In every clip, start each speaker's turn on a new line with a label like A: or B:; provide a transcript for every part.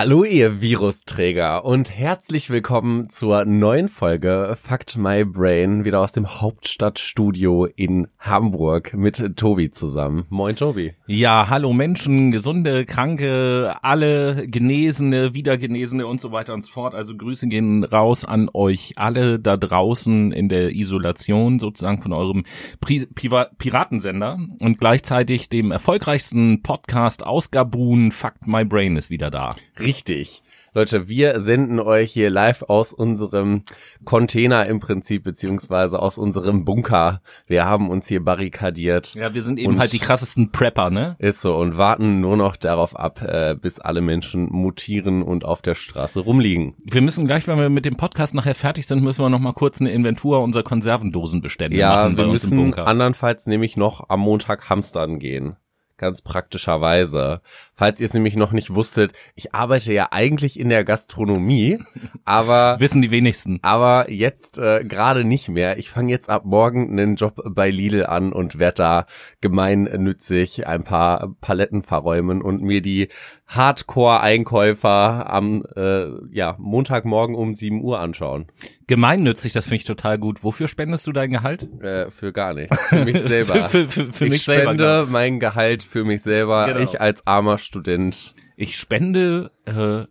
A: Hallo ihr Virusträger und herzlich willkommen zur neuen Folge Fact My Brain wieder aus dem Hauptstadtstudio in Hamburg mit Tobi zusammen. Moin Tobi.
B: Ja, hallo Menschen, gesunde, kranke, alle Genesene, Wiedergenesene und so weiter und so fort. Also Grüße gehen raus an euch alle da draußen in der Isolation sozusagen von eurem Pri Piva Piratensender und gleichzeitig dem erfolgreichsten Podcast aus Gabun. Fact My Brain ist wieder da.
A: Leute, wir senden euch hier live aus unserem Container im Prinzip, beziehungsweise aus unserem Bunker. Wir haben uns hier barrikadiert.
B: Ja, wir sind eben halt die krassesten Prepper, ne?
A: Ist so und warten nur noch darauf ab, äh, bis alle Menschen mutieren und auf der Straße rumliegen.
B: Wir müssen gleich, wenn wir mit dem Podcast nachher fertig sind, müssen wir noch mal kurz eine Inventur unserer Konservendosenbestände
A: ja,
B: machen
A: wir müssen andernfalls nämlich noch am Montag hamstern gehen ganz praktischerweise. Falls ihr es nämlich noch nicht wusstet, ich arbeite ja eigentlich in der Gastronomie, aber
B: wissen die wenigsten.
A: Aber jetzt äh, gerade nicht mehr. Ich fange jetzt ab morgen einen Job bei Lidl an und werde da gemeinnützig ein paar Paletten verräumen und mir die Hardcore-Einkäufer am äh, ja, Montagmorgen um 7 Uhr anschauen.
B: Gemeinnützig, das finde ich total gut. Wofür spendest du dein Gehalt?
A: Äh, für gar nichts. Für mich selber.
B: für, für, für
A: ich
B: mich
A: spende
B: selber.
A: mein Gehalt für mich selber.
B: Genau.
A: Ich als armer Student.
B: Ich spende äh,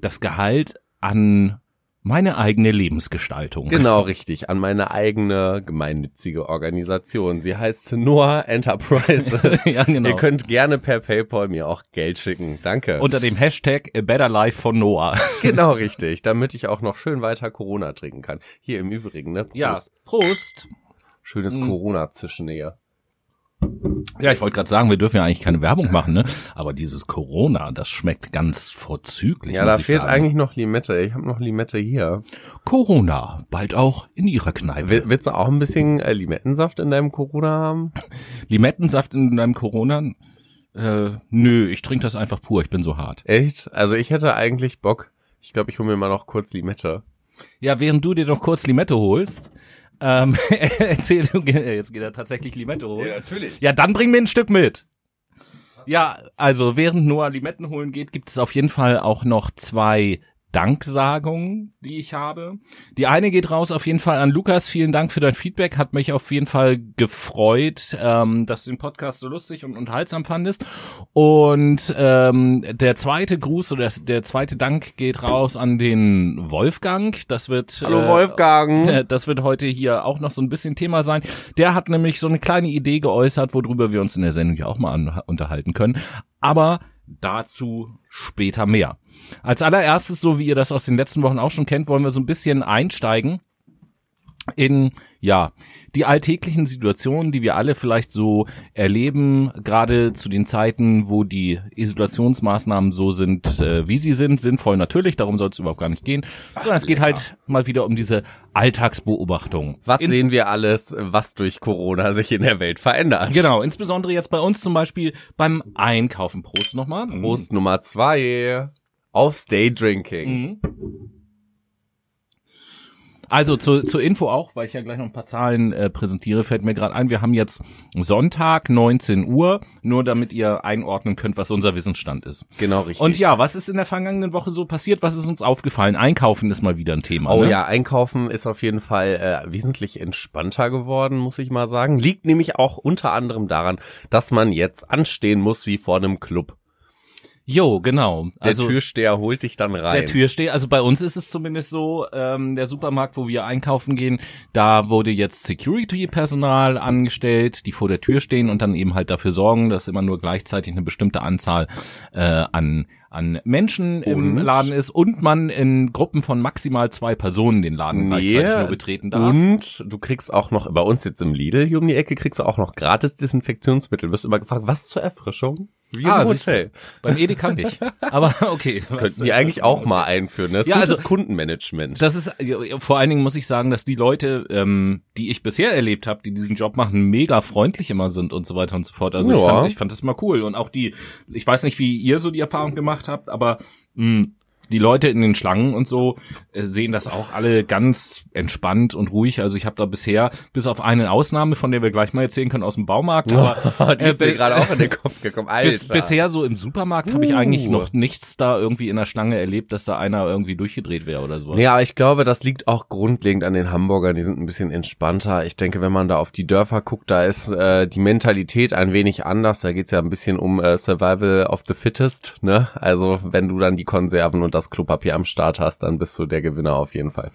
B: das Gehalt an meine eigene Lebensgestaltung.
A: Genau, richtig. An meine eigene gemeinnützige Organisation. Sie heißt Noah Enterprises.
B: ja, genau.
A: Ihr könnt gerne per PayPal mir auch Geld schicken. Danke.
B: Unter dem Hashtag A Better Life von Noah.
A: genau, richtig. Damit ich auch noch schön weiter Corona trinken kann. Hier im Übrigen, ne? Prost.
B: Ja, Prost.
A: Schönes
B: Mhm.
A: Corona-Zischen hier.
B: Ja, ich wollte gerade sagen, wir dürfen ja eigentlich keine Werbung machen, ne? Aber dieses Corona, das schmeckt ganz vorzüglich.
A: Ja, da fehlt
B: sagen.
A: eigentlich noch Limette. Ich habe noch Limette hier.
B: Corona, bald auch in ihrer Kneipe.
A: Will, willst du auch ein bisschen äh, Limettensaft in deinem Corona haben?
B: Limettensaft in deinem Corona? Äh, nö, ich trinke das einfach pur, ich bin so hart.
A: Echt? Also ich hätte eigentlich Bock. Ich glaube, ich hole mir mal noch kurz Limette.
B: Ja, während du dir noch kurz Limette holst, ähm, erzähl du, jetzt geht er tatsächlich Limette holen.
A: natürlich.
B: Ja, dann bring mir ein Stück mit. Ja, also während Noah Limetten holen geht, gibt es auf jeden Fall auch noch zwei Danksagungen, die ich habe. Die eine geht raus auf jeden Fall an Lukas. Vielen Dank für dein Feedback. Hat mich auf jeden Fall gefreut, ähm, dass du den Podcast so lustig und unterhaltsam fandest. Und ähm, der zweite Gruß oder der, zweite Dank geht raus an den Wolfgang. Das wird
A: Hallo
B: äh,
A: Wolfgang.
B: äh, Das wird heute hier auch noch so ein bisschen Thema sein. Der hat nämlich so eine kleine Idee geäußert, worüber wir uns in der Sendung ja auch mal an, unterhalten können. Aber dazu später mehr. Als allererstes, so wie ihr das aus den letzten Wochen auch schon kennt, wollen wir so ein bisschen einsteigen in, ja, die alltäglichen Situationen, die wir alle vielleicht so erleben, gerade zu den Zeiten, wo die Isolationsmaßnahmen so sind, äh, wie sie sind, sinnvoll natürlich, darum soll es überhaupt gar nicht gehen, sondern es geht halt mal wieder um diese Alltagsbeobachtung.
A: Was
B: Ins-
A: sehen wir alles, was durch Corona sich in der Welt verändert?
B: Genau, insbesondere jetzt bei uns zum Beispiel beim Einkaufen. Prost nochmal.
A: Prost Nummer zwei. Aufs Daydrinking.
B: Mhm. Also zu, zur Info auch, weil ich ja gleich noch ein paar Zahlen äh, präsentiere, fällt mir gerade ein, wir haben jetzt Sonntag 19 Uhr, nur damit ihr einordnen könnt, was unser Wissensstand ist.
A: Genau richtig.
B: Und ja, was ist in der vergangenen Woche so passiert? Was ist uns aufgefallen? Einkaufen ist mal wieder ein Thema.
A: Oh
B: ne?
A: ja, Einkaufen ist auf jeden Fall äh, wesentlich entspannter geworden, muss ich mal sagen. Liegt nämlich auch unter anderem daran, dass man jetzt anstehen muss wie vor einem Club.
B: Jo, genau.
A: Der
B: Also
A: Türsteher holt dich dann rein.
B: der Türsteher, also bei uns ist es zumindest so, ähm, der Supermarkt, wo wir einkaufen gehen, da wurde jetzt Security-Personal angestellt, die vor der Tür stehen und dann eben halt dafür sorgen, dass immer nur gleichzeitig eine bestimmte Anzahl äh, an an Menschen im
A: Und?
B: Laden ist und man in Gruppen von maximal zwei Personen den Laden gleichzeitig nur betreten darf.
A: Und du kriegst auch noch, bei uns jetzt im Lidl hier um die Ecke, kriegst du auch noch gratis Desinfektionsmittel. Wirst immer gefragt, was zur Erfrischung? Wie
B: Ah,
A: im. Hotel.
B: Beim Edeka nicht. Aber okay.
A: Das könnten die eigentlich auch mal einführen. Das ist
B: Ja, also-
A: Kundenmanagement.
B: Das ist vor allen Dingen muss ich sagen, dass die Leute, ähm, die ich bisher erlebt habe, die diesen Job machen, mega freundlich immer sind und so weiter und so fort. Also ich
A: Ja.
B: fand, ich fand das mal cool und auch die, ich weiß nicht, wie ihr so die Erfahrung gemacht habt, aber mh, die Leute in den Schlangen und so äh, sehen das auch alle ganz entspannt und ruhig. Also ich habe da bisher, bis auf eine Ausnahme, von der wir gleich mal erzählen können aus dem Baumarkt, aber
A: die ist mir gerade auch in den Kopf gekommen. Alter.
B: bis, bisher so im Supermarkt habe ich eigentlich noch nichts da irgendwie in der Schlange erlebt, dass da einer irgendwie durchgedreht wäre oder sowas.
A: Nee, aber ich glaube, das liegt auch grundlegend an den Hamburgern. Die sind ein bisschen entspannter. Ich denke, wenn man da auf die Dörfer guckt, da ist äh, die Mentalität ein wenig anders. Da geht's ja ein bisschen um äh, Survival of the Fittest. Ne? Also wenn du dann die Konserven und das Klopapier am Start hast, dann bist du der Gewinner auf jeden Fall.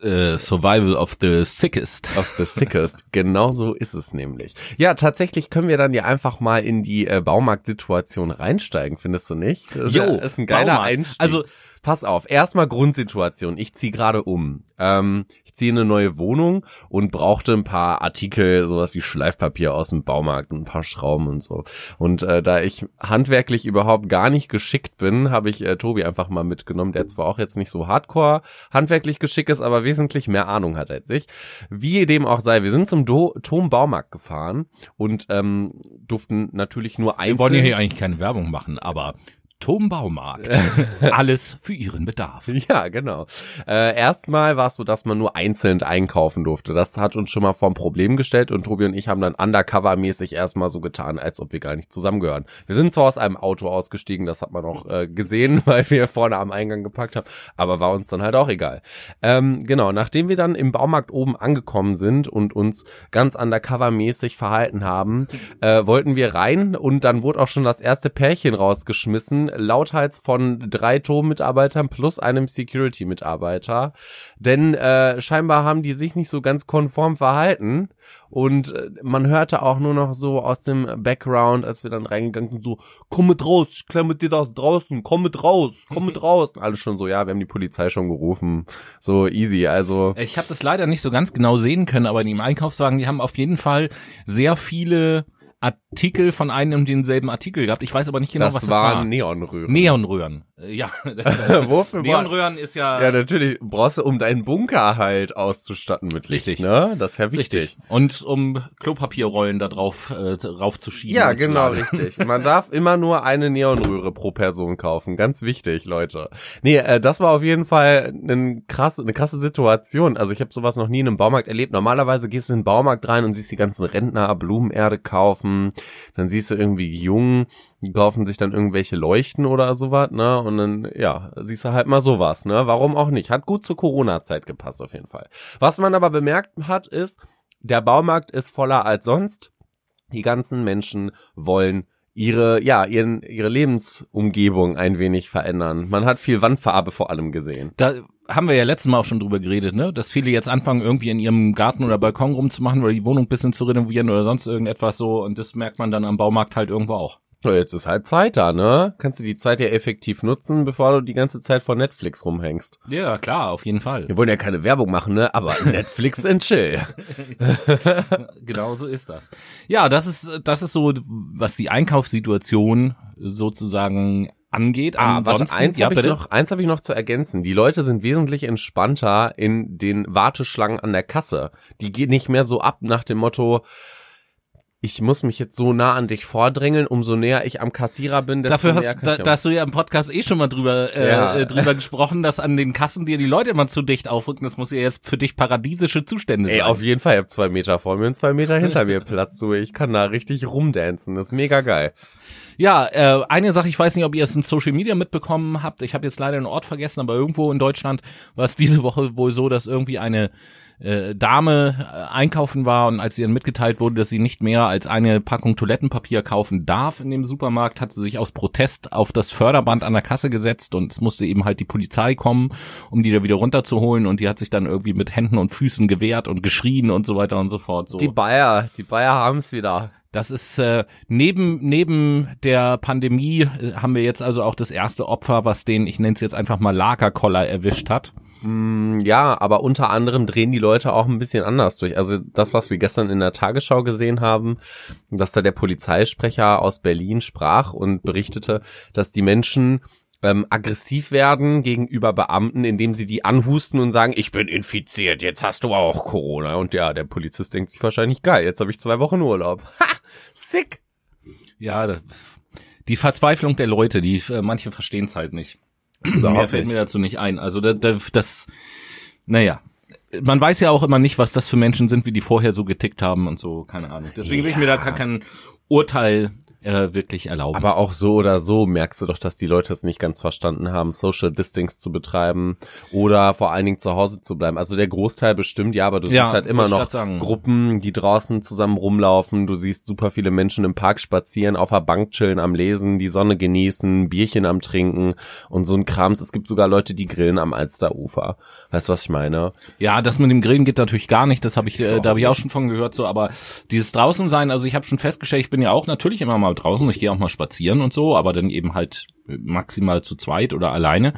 B: Äh, Survival of the Sickest.
A: Of the Sickest. genau so ist es nämlich. Ja, tatsächlich können wir dann ja einfach mal in die äh, Baumarktsituation reinsteigen, findest du nicht? Das
B: Jo,
A: ist ein geiler
B: Baumarkt.
A: Einstieg.
B: Also-
A: Pass auf, erstmal Grundsituation. Ich ziehe gerade um. Ähm, ich ziehe in eine neue Wohnung und brauchte ein paar Artikel, sowas wie Schleifpapier aus dem Baumarkt, und ein paar Schrauben und so. Und äh, da ich handwerklich überhaupt gar nicht geschickt bin, habe ich äh, Tobi einfach mal mitgenommen, der zwar auch jetzt nicht so hardcore handwerklich geschickt ist, aber wesentlich mehr Ahnung hat als ich. Wie dem auch sei, wir sind zum Do Tom Baumarkt gefahren und ähm, durften natürlich nur
B: Wir
A: einzeln...
B: wollen ja hier eigentlich keine Werbung machen, aber Tom Baumarkt. Alles für Ihren Bedarf.
A: Ja, genau. Äh, erstmal war es so, dass man nur einzeln einkaufen durfte. Das hat uns schon mal vor ein Problem gestellt und Tobi und ich haben dann undercover-mäßig erstmal so getan, als ob wir gar nicht zusammengehören. Wir sind zwar aus einem Auto ausgestiegen, das hat man auch äh, gesehen, weil wir vorne am Eingang gepackt haben, aber war uns dann halt auch egal. Ähm, genau, nachdem wir dann im Baumarkt oben angekommen sind und uns ganz undercover-mäßig verhalten haben, äh, wollten wir rein und dann wurde auch schon das erste Pärchen rausgeschmissen, lauthals von drei Turmmitarbeitern plus einem Security-Mitarbeiter. Denn äh, scheinbar haben die sich nicht so ganz konform verhalten. Und äh, man hörte auch nur noch so aus dem Background, als wir dann reingegangen sind, so, komm mit raus, ich klemme dir das draußen, komm mit raus, komm mit raus. Und alle schon so, ja, wir haben die Polizei schon gerufen. So easy, also.
B: Ich habe das leider nicht so ganz genau sehen können, aber die im Einkaufswagen, die haben auf jeden Fall sehr viele Artikel von einem und denselben Artikel gehabt. Ich weiß aber nicht genau,
A: das
B: was das
A: waren
B: war.
A: Neonröhren.
B: Neonröhren. Äh, Ja.
A: Wofür
B: Neonröhren ist ja,
A: Ja, natürlich brauchst du, um deinen Bunker halt auszustatten mit Licht,
B: Richtig.
A: ne? Das ist ja wichtig.
B: richtig. Und um Klopapierrollen da drauf äh, raufzuschieben.
A: Ja, genau, richtig. Man darf immer nur eine Neonröhre pro Person kaufen. Ganz wichtig, Leute. Nee, äh, das war auf jeden Fall ein krass, eine krasse Situation. Also ich habe sowas noch nie in einem Baumarkt erlebt. Normalerweise gehst du in den Baumarkt rein und siehst die ganzen Rentner Blumenerde kaufen. Dann siehst du irgendwie Jungen, die kaufen sich dann irgendwelche Leuchten oder sowas, ne? Und dann, ja, siehst du halt mal sowas, ne? Warum auch nicht? Hat gut zur Corona-Zeit gepasst auf jeden Fall. Was man aber bemerkt hat, ist, der Baumarkt ist voller als sonst. Die ganzen Menschen wollen ihre, ja, ihren, ihre Lebensumgebung ein wenig verändern. Man hat viel Wandfarbe vor allem gesehen.
B: Da haben wir ja letztes Mal auch schon drüber geredet, ne? Dass viele jetzt anfangen, irgendwie in ihrem Garten oder Balkon rumzumachen oder die Wohnung bisschen zu renovieren oder sonst irgendetwas so. Und das merkt man dann am Baumarkt halt irgendwo auch.
A: So, jetzt ist halt Zeit da, ne? Kannst du die Zeit ja effektiv nutzen, bevor du die ganze Zeit vor Netflix rumhängst.
B: Ja, klar, auf jeden Fall.
A: Wir wollen ja keine Werbung machen, ne? Aber Netflix and chill.
B: genau so ist das. Ja, das ist, das ist so, was die Einkaufssituation sozusagen angeht.
A: Ah, warte,
B: Ansonsten,
A: eins
B: ja,
A: habe ich noch, eins habe ich noch zu ergänzen. Die Leute sind wesentlich entspannter in den Warteschlangen an der Kasse. Die gehen nicht mehr so ab nach dem Motto, ich muss mich jetzt so nah an dich vordrängeln, umso näher ich am Kassierer bin, desto
B: Dafür
A: näher
B: hast, da, da hast du ja im Podcast eh schon mal drüber, äh,
A: Ja.
B: äh, drüber gesprochen, dass an den Kassen dir die Leute immer zu dicht aufrücken. Das muss ja jetzt für dich paradiesische Zustände
A: Ey,
B: sein.
A: auf jeden Fall, ich hab zwei Meter vor mir und zwei Meter hinter mir Platz. Du, ich kann da richtig rumdancen. Das ist mega geil.
B: Ja, äh, eine Sache, ich weiß nicht, ob ihr es in Social Media mitbekommen habt. Ich habe jetzt leider den Ort vergessen, aber irgendwo in Deutschland war es diese Woche wohl so, dass irgendwie eine äh, Dame äh, einkaufen war und als ihr dann mitgeteilt wurde, dass sie nicht mehr als eine Packung Toilettenpapier kaufen darf in dem Supermarkt, hat sie sich aus Protest auf das Förderband an der Kasse gesetzt und es musste eben halt die Polizei kommen, um die da wieder runterzuholen und die hat sich dann irgendwie mit Händen und Füßen gewehrt und geschrien und so weiter und so fort. So.
A: Die Bayer, die Bayer haben's wieder.
B: Das ist äh, neben neben der Pandemie äh, haben wir jetzt also auch das erste Opfer, was den, ich nenne es jetzt einfach mal Lagerkoller erwischt hat.
A: Mm, Ja, aber unter anderem drehen die Leute auch ein bisschen anders durch. Also das, was wir gestern in der Tagesschau gesehen haben, dass da der Polizeisprecher aus Berlin sprach und berichtete, dass die Menschen ähm, aggressiv werden gegenüber Beamten, indem sie die anhusten und sagen, ich bin infiziert, jetzt hast du auch Corona. Und ja, der Polizist denkt sich wahrscheinlich, geil, jetzt habe ich zwei Wochen Urlaub. Ha, sick.
B: Ja, die Verzweiflung der Leute, die äh, manche verstehen es halt nicht. Mehr fällt mir dazu nicht ein. Also das, das, das naja, man weiß ja auch immer nicht, was das für Menschen sind, wie die vorher so getickt haben und so, keine Ahnung. Deswegen will ich mir da gar kein Urteil äh, wirklich erlauben.
A: Aber auch so oder so merkst du doch, dass die Leute es nicht ganz verstanden haben, Social Distance zu betreiben oder vor allen Dingen zu Hause zu bleiben. Also der Großteil bestimmt, ja, aber du
B: Ja,
A: siehst halt immer noch. Gruppen, die draußen zusammen rumlaufen. Du siehst super viele Menschen im Park spazieren, auf der Bank chillen, am Lesen, die Sonne genießen, Bierchen am Trinken und so ein Krams. Es gibt sogar Leute, die grillen am Alsterufer. Weißt du, was ich meine?
B: Ja, das mit dem Grillen geht natürlich gar nicht. Das habe ich, äh, da habe ich auch schon von gehört. So, aber dieses draußen sein, also ich habe schon festgestellt, ich bin ja auch natürlich immer mal draußen. Ich gehe auch mal spazieren und so, aber dann eben halt maximal zu zweit oder alleine.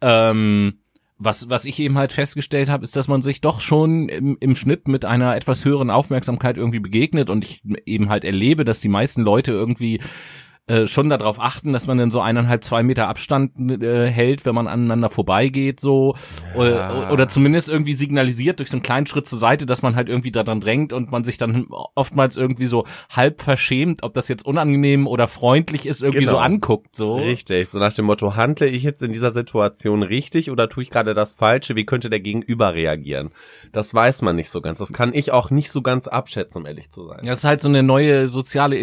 B: Ähm, was, was ich eben halt festgestellt habe, ist, dass man sich doch schon im, im Schnitt mit einer etwas höheren Aufmerksamkeit irgendwie begegnet und ich eben halt erlebe, dass die meisten Leute irgendwie äh, schon darauf achten, dass man dann so eineinhalb, zwei Meter Abstand äh, hält, wenn man aneinander vorbeigeht, so oder, oder zumindest irgendwie signalisiert durch so einen kleinen Schritt zur Seite, dass man halt irgendwie daran drängt und man sich dann oftmals irgendwie so halb verschämt, ob das jetzt unangenehm oder freundlich ist, irgendwie
A: Genau.
B: so anguckt, so.
A: Richtig, so nach dem Motto, handle ich jetzt in dieser Situation richtig oder tue ich gerade das Falsche? Wie könnte der Gegenüber reagieren? Das weiß man nicht so ganz. Das kann ich auch nicht so ganz abschätzen, um ehrlich zu sein.
B: Ja, es ist halt so eine neue soziale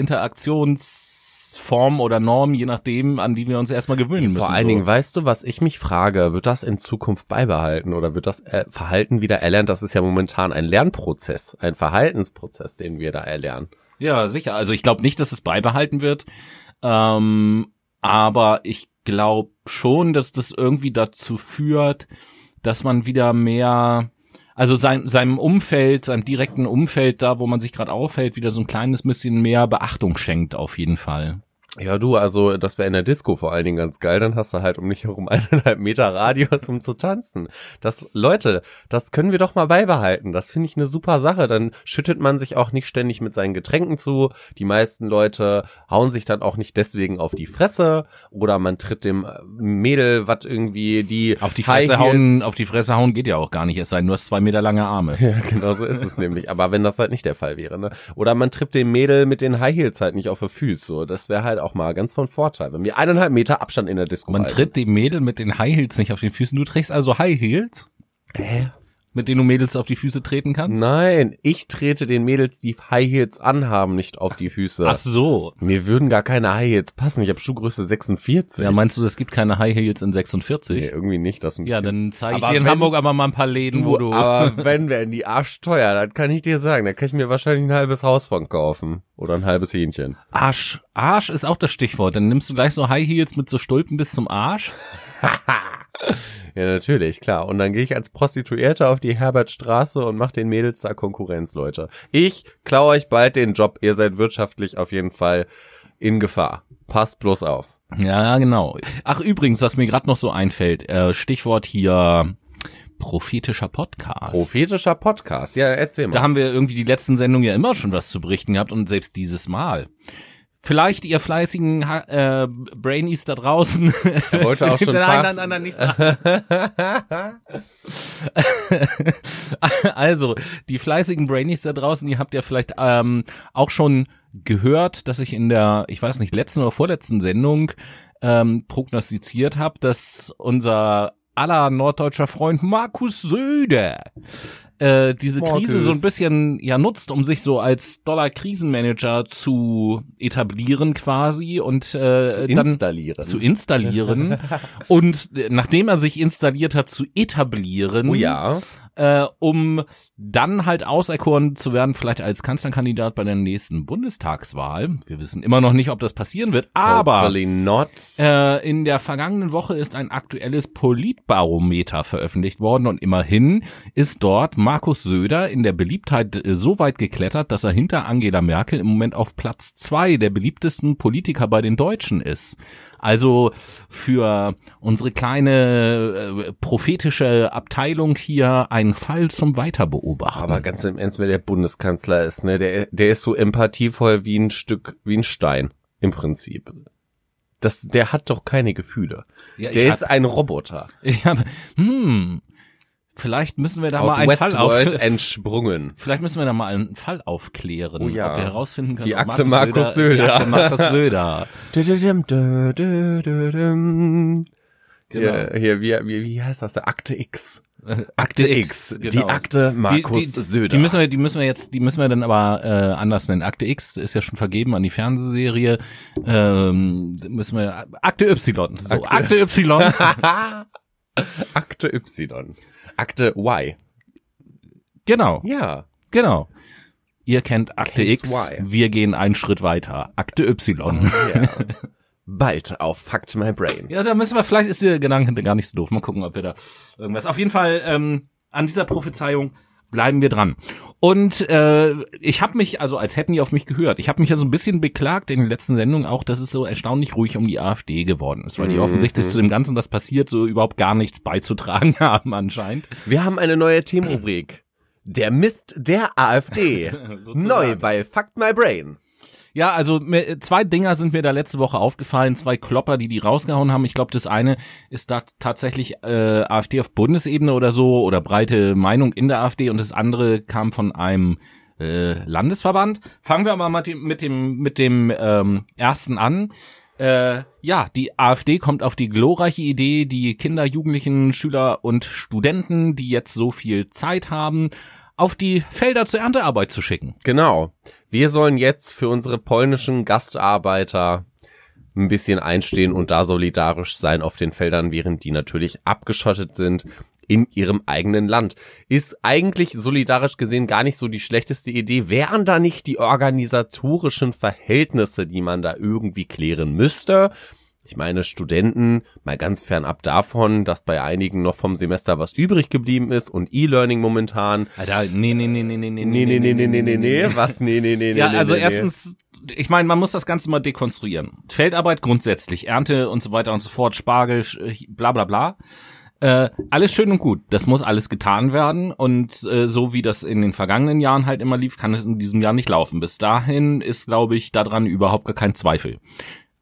B: Interaktionsform oder Norm, je nachdem, an die wir uns erstmal gewöhnen müssen.
A: Vor allen
B: so.
A: Dingen, weißt du, was ich mich frage, wird das in Zukunft beibehalten oder wird das äh, Verhalten wieder erlernt? Das ist ja momentan ein Lernprozess, ein Verhaltensprozess, den wir da erlernen.
B: Ja, sicher. Also ich glaube nicht, dass es beibehalten wird. Ähm, aber ich glaube schon, dass das irgendwie dazu führt, dass man wieder mehr, also sein, seinem Umfeld, seinem direkten Umfeld, da wo man sich gerade aufhält, wieder so ein kleines bisschen mehr Beachtung schenkt, auf jeden Fall.
A: Ja, du, also das wäre in der Disco vor allen Dingen ganz geil. Dann hast du halt um dich herum eineinhalb Meter Radius, um zu tanzen. Das, Leute, das können wir doch mal beibehalten. Das finde ich eine super Sache. Dann schüttet man sich auch nicht ständig mit seinen Getränken zu. Die meisten Leute hauen sich dann auch nicht deswegen auf die Fresse oder man tritt dem Mädel, was irgendwie die
B: Auf die Fresse hauen, auf die Fresse hauen geht ja auch gar nicht, es sei denn, du hast zwei Meter lange Arme.
A: Ja, genau so ist es nämlich. Aber wenn das halt nicht der Fall wäre, ne? Oder man trippt dem Mädel mit den High Heels halt nicht auf die Füße. So, das wäre halt auch mal ganz von Vorteil. Wenn wir eineinhalb Meter Abstand in der Disco
B: Man
A: halten.
B: tritt dem Mädel mit den High Heels nicht auf den Füßen. Du trägst also High Heels,
A: Hä?
B: Mit denen du Mädels auf die Füße treten kannst?
A: Nein, ich trete den Mädels, die High Heels anhaben, nicht auf die Füße.
B: Ach so.
A: Mir würden gar keine High Heels passen. Ich habe Schuhgröße 46.
B: Ja, meinst du, es gibt keine High Heels in 46?
A: nee, irgendwie nicht. Das
B: Ja, dann zeige ich
A: Aber
B: dir in Hamburg aber mal ein paar Läden, wo du.
A: aber wenn wir in die Arschteuer, dann kann ich dir sagen, da kann ich mir wahrscheinlich ein halbes Haus von kaufen. Oder ein halbes Hähnchen.
B: Arsch. Arsch ist auch das Stichwort. Dann nimmst du gleich so High Heels mit so Stulpen bis zum Arsch.
A: Ja, natürlich, klar. Und dann gehe ich als Prostituierte auf die Herbertstraße und mache den Mädels da Konkurrenz, Leute. Ich klaue euch bald den Job. Ihr seid wirtschaftlich auf jeden Fall in Gefahr. Passt bloß auf.
B: Ja, genau. Ach, übrigens, was mir gerade noch so einfällt, äh, Stichwort hier prophetischer Podcast.
A: Prophetischer Podcast. Ja, erzähl mal.
B: Da haben wir irgendwie die letzten Sendungen ja immer schon was zu berichten gehabt und selbst dieses Mal. Vielleicht ihr fleißigen Ha- äh, Brainies da draußen.
A: Er wollte auch schon
B: nein, nein, nein, nein, nicht sagen. also, die fleißigen Brainies da draußen, ihr habt ja vielleicht ähm, auch schon gehört, dass ich in der, ich weiß nicht, letzten oder vorletzten Sendung ähm, prognostiziert habe, dass unser aller norddeutscher Freund Markus Söder äh, diese
A: Markus.
B: Krise so ein bisschen ja nutzt, um sich so als Dollar-Krisenmanager zu etablieren quasi und äh, dann
A: Installieren.
B: zu installieren und äh, nachdem er sich installiert hat, zu etablieren,
A: oh ja.
B: Äh, um dann halt auserkoren zu werden, vielleicht als Kanzlerkandidat bei der nächsten Bundestagswahl. Wir wissen immer noch nicht, ob das passieren wird, aber äh, in der vergangenen Woche ist ein aktuelles Politbarometer veröffentlicht worden und immerhin ist dort Markus Söder in der Beliebtheit so weit geklettert, dass er hinter Angela Merkel im Moment auf Platz zwei der beliebtesten Politiker bei den Deutschen ist. Also für unsere kleine äh, prophetische Abteilung hier ein Fall zum Weiterbeobachten.
A: Aber ganz im Ernst, wer der Bundeskanzler ist, ne, der, der ist so empathievoll wie ein Stück, wie ein Stein, im Prinzip. Das, der hat doch keine Gefühle.
B: Ja, ich
A: der
B: hab-
A: ist ein Roboter.
B: ja, hm, vielleicht müssen wir da
A: Aus
B: mal einen Fall auf,
A: Westworld entsprungen.
B: Vielleicht müssen wir da mal einen Fall aufklären,
A: Oh ja.
B: ob wir herausfinden können,
A: Die
B: ob
A: Akte Markus Söder.
B: Die Akte Markus Söder.
A: Düdüdüdüm. Hier, hier wie, wie, wie heißt das? Der Akte X.
B: Äh,
A: Akte X. Die
B: genau.
A: Akte Markus
B: die, die,
A: Söder.
B: Die müssen wir, die müssen wir jetzt, die müssen wir dann aber äh, anders nennen. Akte X ist ja schon vergeben an die Fernsehserie. Ähm, müssen wir Akte Y. So,
A: Akte-
B: Akte, Y.
A: Akte Y. Akte Y.
B: genau,
A: Ja.
B: genau. Ihr kennt Akte
A: Case
B: X.
A: Y.
B: Wir gehen einen Schritt weiter. Akte Y.
A: ja. Bald auf Fact My Brain.
B: Ja, da müssen wir, vielleicht ist der Gedanke gar nicht so doof. Mal gucken, ob wir da irgendwas. Auf jeden Fall, ähm, an dieser Prophezeiung bleiben wir dran. Und äh, ich habe mich, also als hätten die auf mich gehört, ich habe mich ja so ein bisschen beklagt in den letzten Sendungen auch, dass es so erstaunlich ruhig um die AfD geworden ist, weil die
A: Mhm.
B: offensichtlich zu dem Ganzen, was passiert, so überhaupt gar nichts beizutragen haben anscheinend.
A: Wir haben eine neue Themenrubrik. Der Mist der AfD. Neu bei Fact My Brain.
B: Ja, also zwei Dinger sind mir da letzte Woche aufgefallen, zwei Klopper, die die rausgehauen haben. Ich glaube, das eine ist da tatsächlich äh, AfD auf Bundesebene oder so oder breite Meinung in der AfD und das andere kam von einem äh, Landesverband. Fangen wir aber mal mit dem mit dem, mit dem ähm, ersten an. Äh, ja, die AfD kommt auf die glorreiche Idee, die Kinder, Jugendlichen, Schüler und Studenten, die jetzt so viel Zeit haben, auf die Felder zur Erntearbeit zu schicken.
A: Genau. Wir sollen jetzt für unsere polnischen Gastarbeiter ein bisschen einstehen und da solidarisch sein auf den Feldern, während die natürlich abgeschottet sind in ihrem eigenen Land. Ist eigentlich solidarisch gesehen gar nicht so die schlechteste Idee. Wären da nicht die organisatorischen Verhältnisse, die man da irgendwie klären müsste? Ich meine, Studenten, mal ganz fernab davon, dass bei einigen noch vom Semester was übrig geblieben ist und E-Learning momentan.
B: Alter, nee, nee, nee, nee, nee,
A: Nee, nee, nee, nee, nee, nee, nee. Was? Nee, nee, nee, nee.
B: Ja,
A: nee,
B: also
A: nee, nee.
B: erstens, ich meine, man muss das Ganze mal dekonstruieren. Feldarbeit grundsätzlich, Ernte und so weiter und so fort, Spargel, bla bla bla. Äh, alles schön und gut. Das muss alles getan werden. Und äh, so wie das in den vergangenen Jahren halt immer lief, kann es in diesem Jahr nicht laufen. Bis dahin ist, glaube ich, daran überhaupt gar kein Zweifel.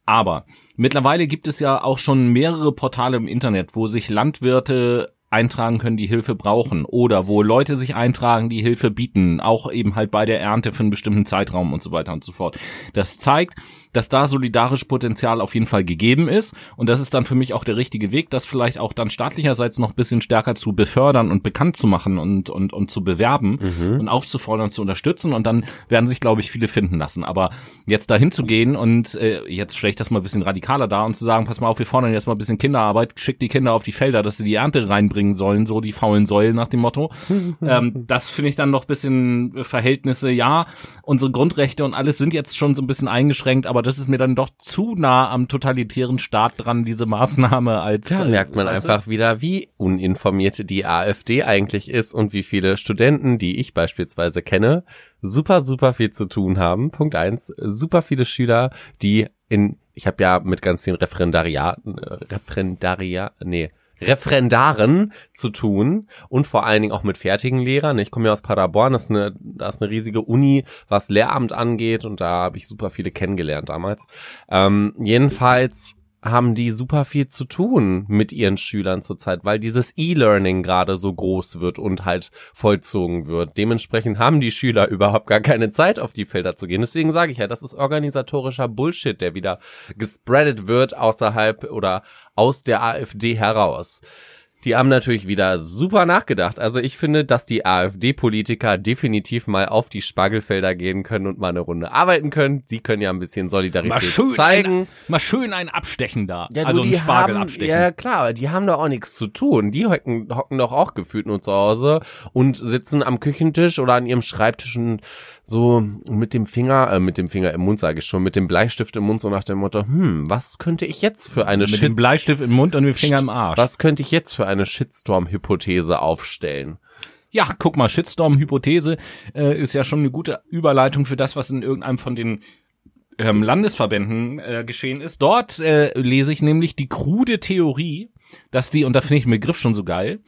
B: Aber mittlerweile gibt es ja auch schon mehrere Portale im Internet, wo sich Landwirte eintragen können, die Hilfe brauchen oder wo Leute sich eintragen, die Hilfe bieten, auch eben halt bei der Ernte für einen bestimmten Zeitraum und so weiter und so fort. Das zeigt, dass da solidarisch Potenzial auf jeden Fall gegeben ist. Und das ist dann für mich auch der richtige Weg, das vielleicht auch dann staatlicherseits noch ein bisschen stärker zu befördern und bekannt zu machen und und und zu bewerben und aufzufordern zu unterstützen. Und dann werden sich glaube ich viele finden lassen, aber jetzt dahin zu gehen und äh, jetzt ich das mal ein bisschen radikaler da und zu sagen, pass mal auf, wir fordern jetzt mal ein bisschen Kinderarbeit, schickt die Kinder auf die Felder, dass sie die Ernte reinbringen sollen, so die faulen Säulen nach dem Motto. ähm, das finde ich dann noch ein bisschen Verhältnisse, ja, unsere Grundrechte und alles sind jetzt schon so ein bisschen eingeschränkt, aber das ist mir dann doch zu nah am totalitären Staat dran, diese Maßnahme als
A: Da
B: äh,
A: merkt man
B: weißt du?
A: einfach wieder, wie uninformiert die AfD eigentlich ist und wie viele Studenten, die ich beispielsweise kenne, super, super viel zu tun haben. Punkt eins, super viele Schüler, die in, ich habe ja mit ganz vielen Referendariaten, äh, Referendaria, nee, Referendaren zu tun und vor allen Dingen auch mit fertigen Lehrern. Ich komme ja aus Paderborn, das ist eine, das ist eine riesige Uni, was Lehramt angeht und da habe ich super viele kennengelernt damals. Ähm, jedenfalls haben die super viel zu tun mit ihren Schülern zurzeit, weil dieses E-Learning gerade so groß wird und halt vollzogen wird. Dementsprechend haben die Schüler überhaupt gar keine Zeit, auf die Felder zu gehen. Deswegen sage ich ja, das ist organisatorischer Bullshit, der wieder gespreadet wird außerhalb oder aus der AfD heraus. Die haben natürlich wieder super nachgedacht. Also ich finde, dass die AfD-Politiker definitiv mal auf die Spargelfelder gehen können und mal eine Runde arbeiten können. Sie können ja ein bisschen Solidarität
B: mal schön
A: zeigen.
B: Ein, mal schön ein Abstechen da.
A: Ja,
B: also ein Spargel
A: haben,
B: abstechen.
A: Ja, klar, die haben da auch nichts zu tun. Die hocken, hocken doch auch gefühlt nur zu Hause und sitzen am Küchentisch oder an ihrem Schreibtisch und so mit dem Finger, äh, mit dem Finger im Mund sage ich schon, mit dem Bleistift im Mund so nach dem Motto, hm, was könnte ich jetzt für eine
B: Mit dem Bleistift im Mund und dem Finger im Arsch.
A: was könnte ich jetzt für eine Shitstorm-Hypothese aufstellen?
B: Ja, guck mal, Shitstorm-Hypothese äh, ist ja schon eine gute Überleitung für das, was in irgendeinem von den ähm, Landesverbänden äh, geschehen ist. Dort äh, lese ich nämlich die krude Theorie, dass die, und da finde ich den Begriff schon so geil,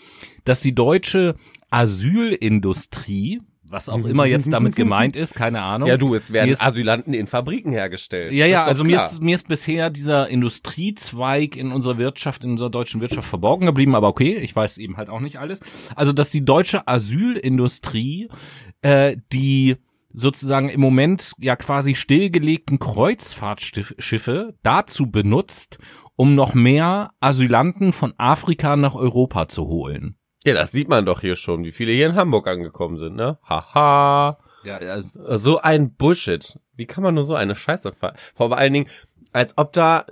B: dass die deutsche Asylindustrie, was auch immer jetzt damit gemeint ist, keine Ahnung.
A: Ja, du, es werden
B: ist-
A: Asylanten in Fabriken hergestellt.
B: ja, ja, also mir ist, mir ist bisher dieser Industriezweig in unserer Wirtschaft, in unserer deutschen Wirtschaft verborgen geblieben, aber okay, ich weiß eben halt auch nicht alles. Also, dass die deutsche Asylindustrie, äh, die sozusagen im Moment ja quasi stillgelegten Kreuzfahrtschiffe dazu benutzt, um noch mehr Asylanten von Afrika nach Europa zu holen.
A: Ja, das sieht man doch hier schon, wie viele hier in Hamburg angekommen sind, ne? Haha.
B: Ja,
A: So ein Bullshit. Wie kann man nur so eine Scheiße ver... Vor allen Dingen, als ob da...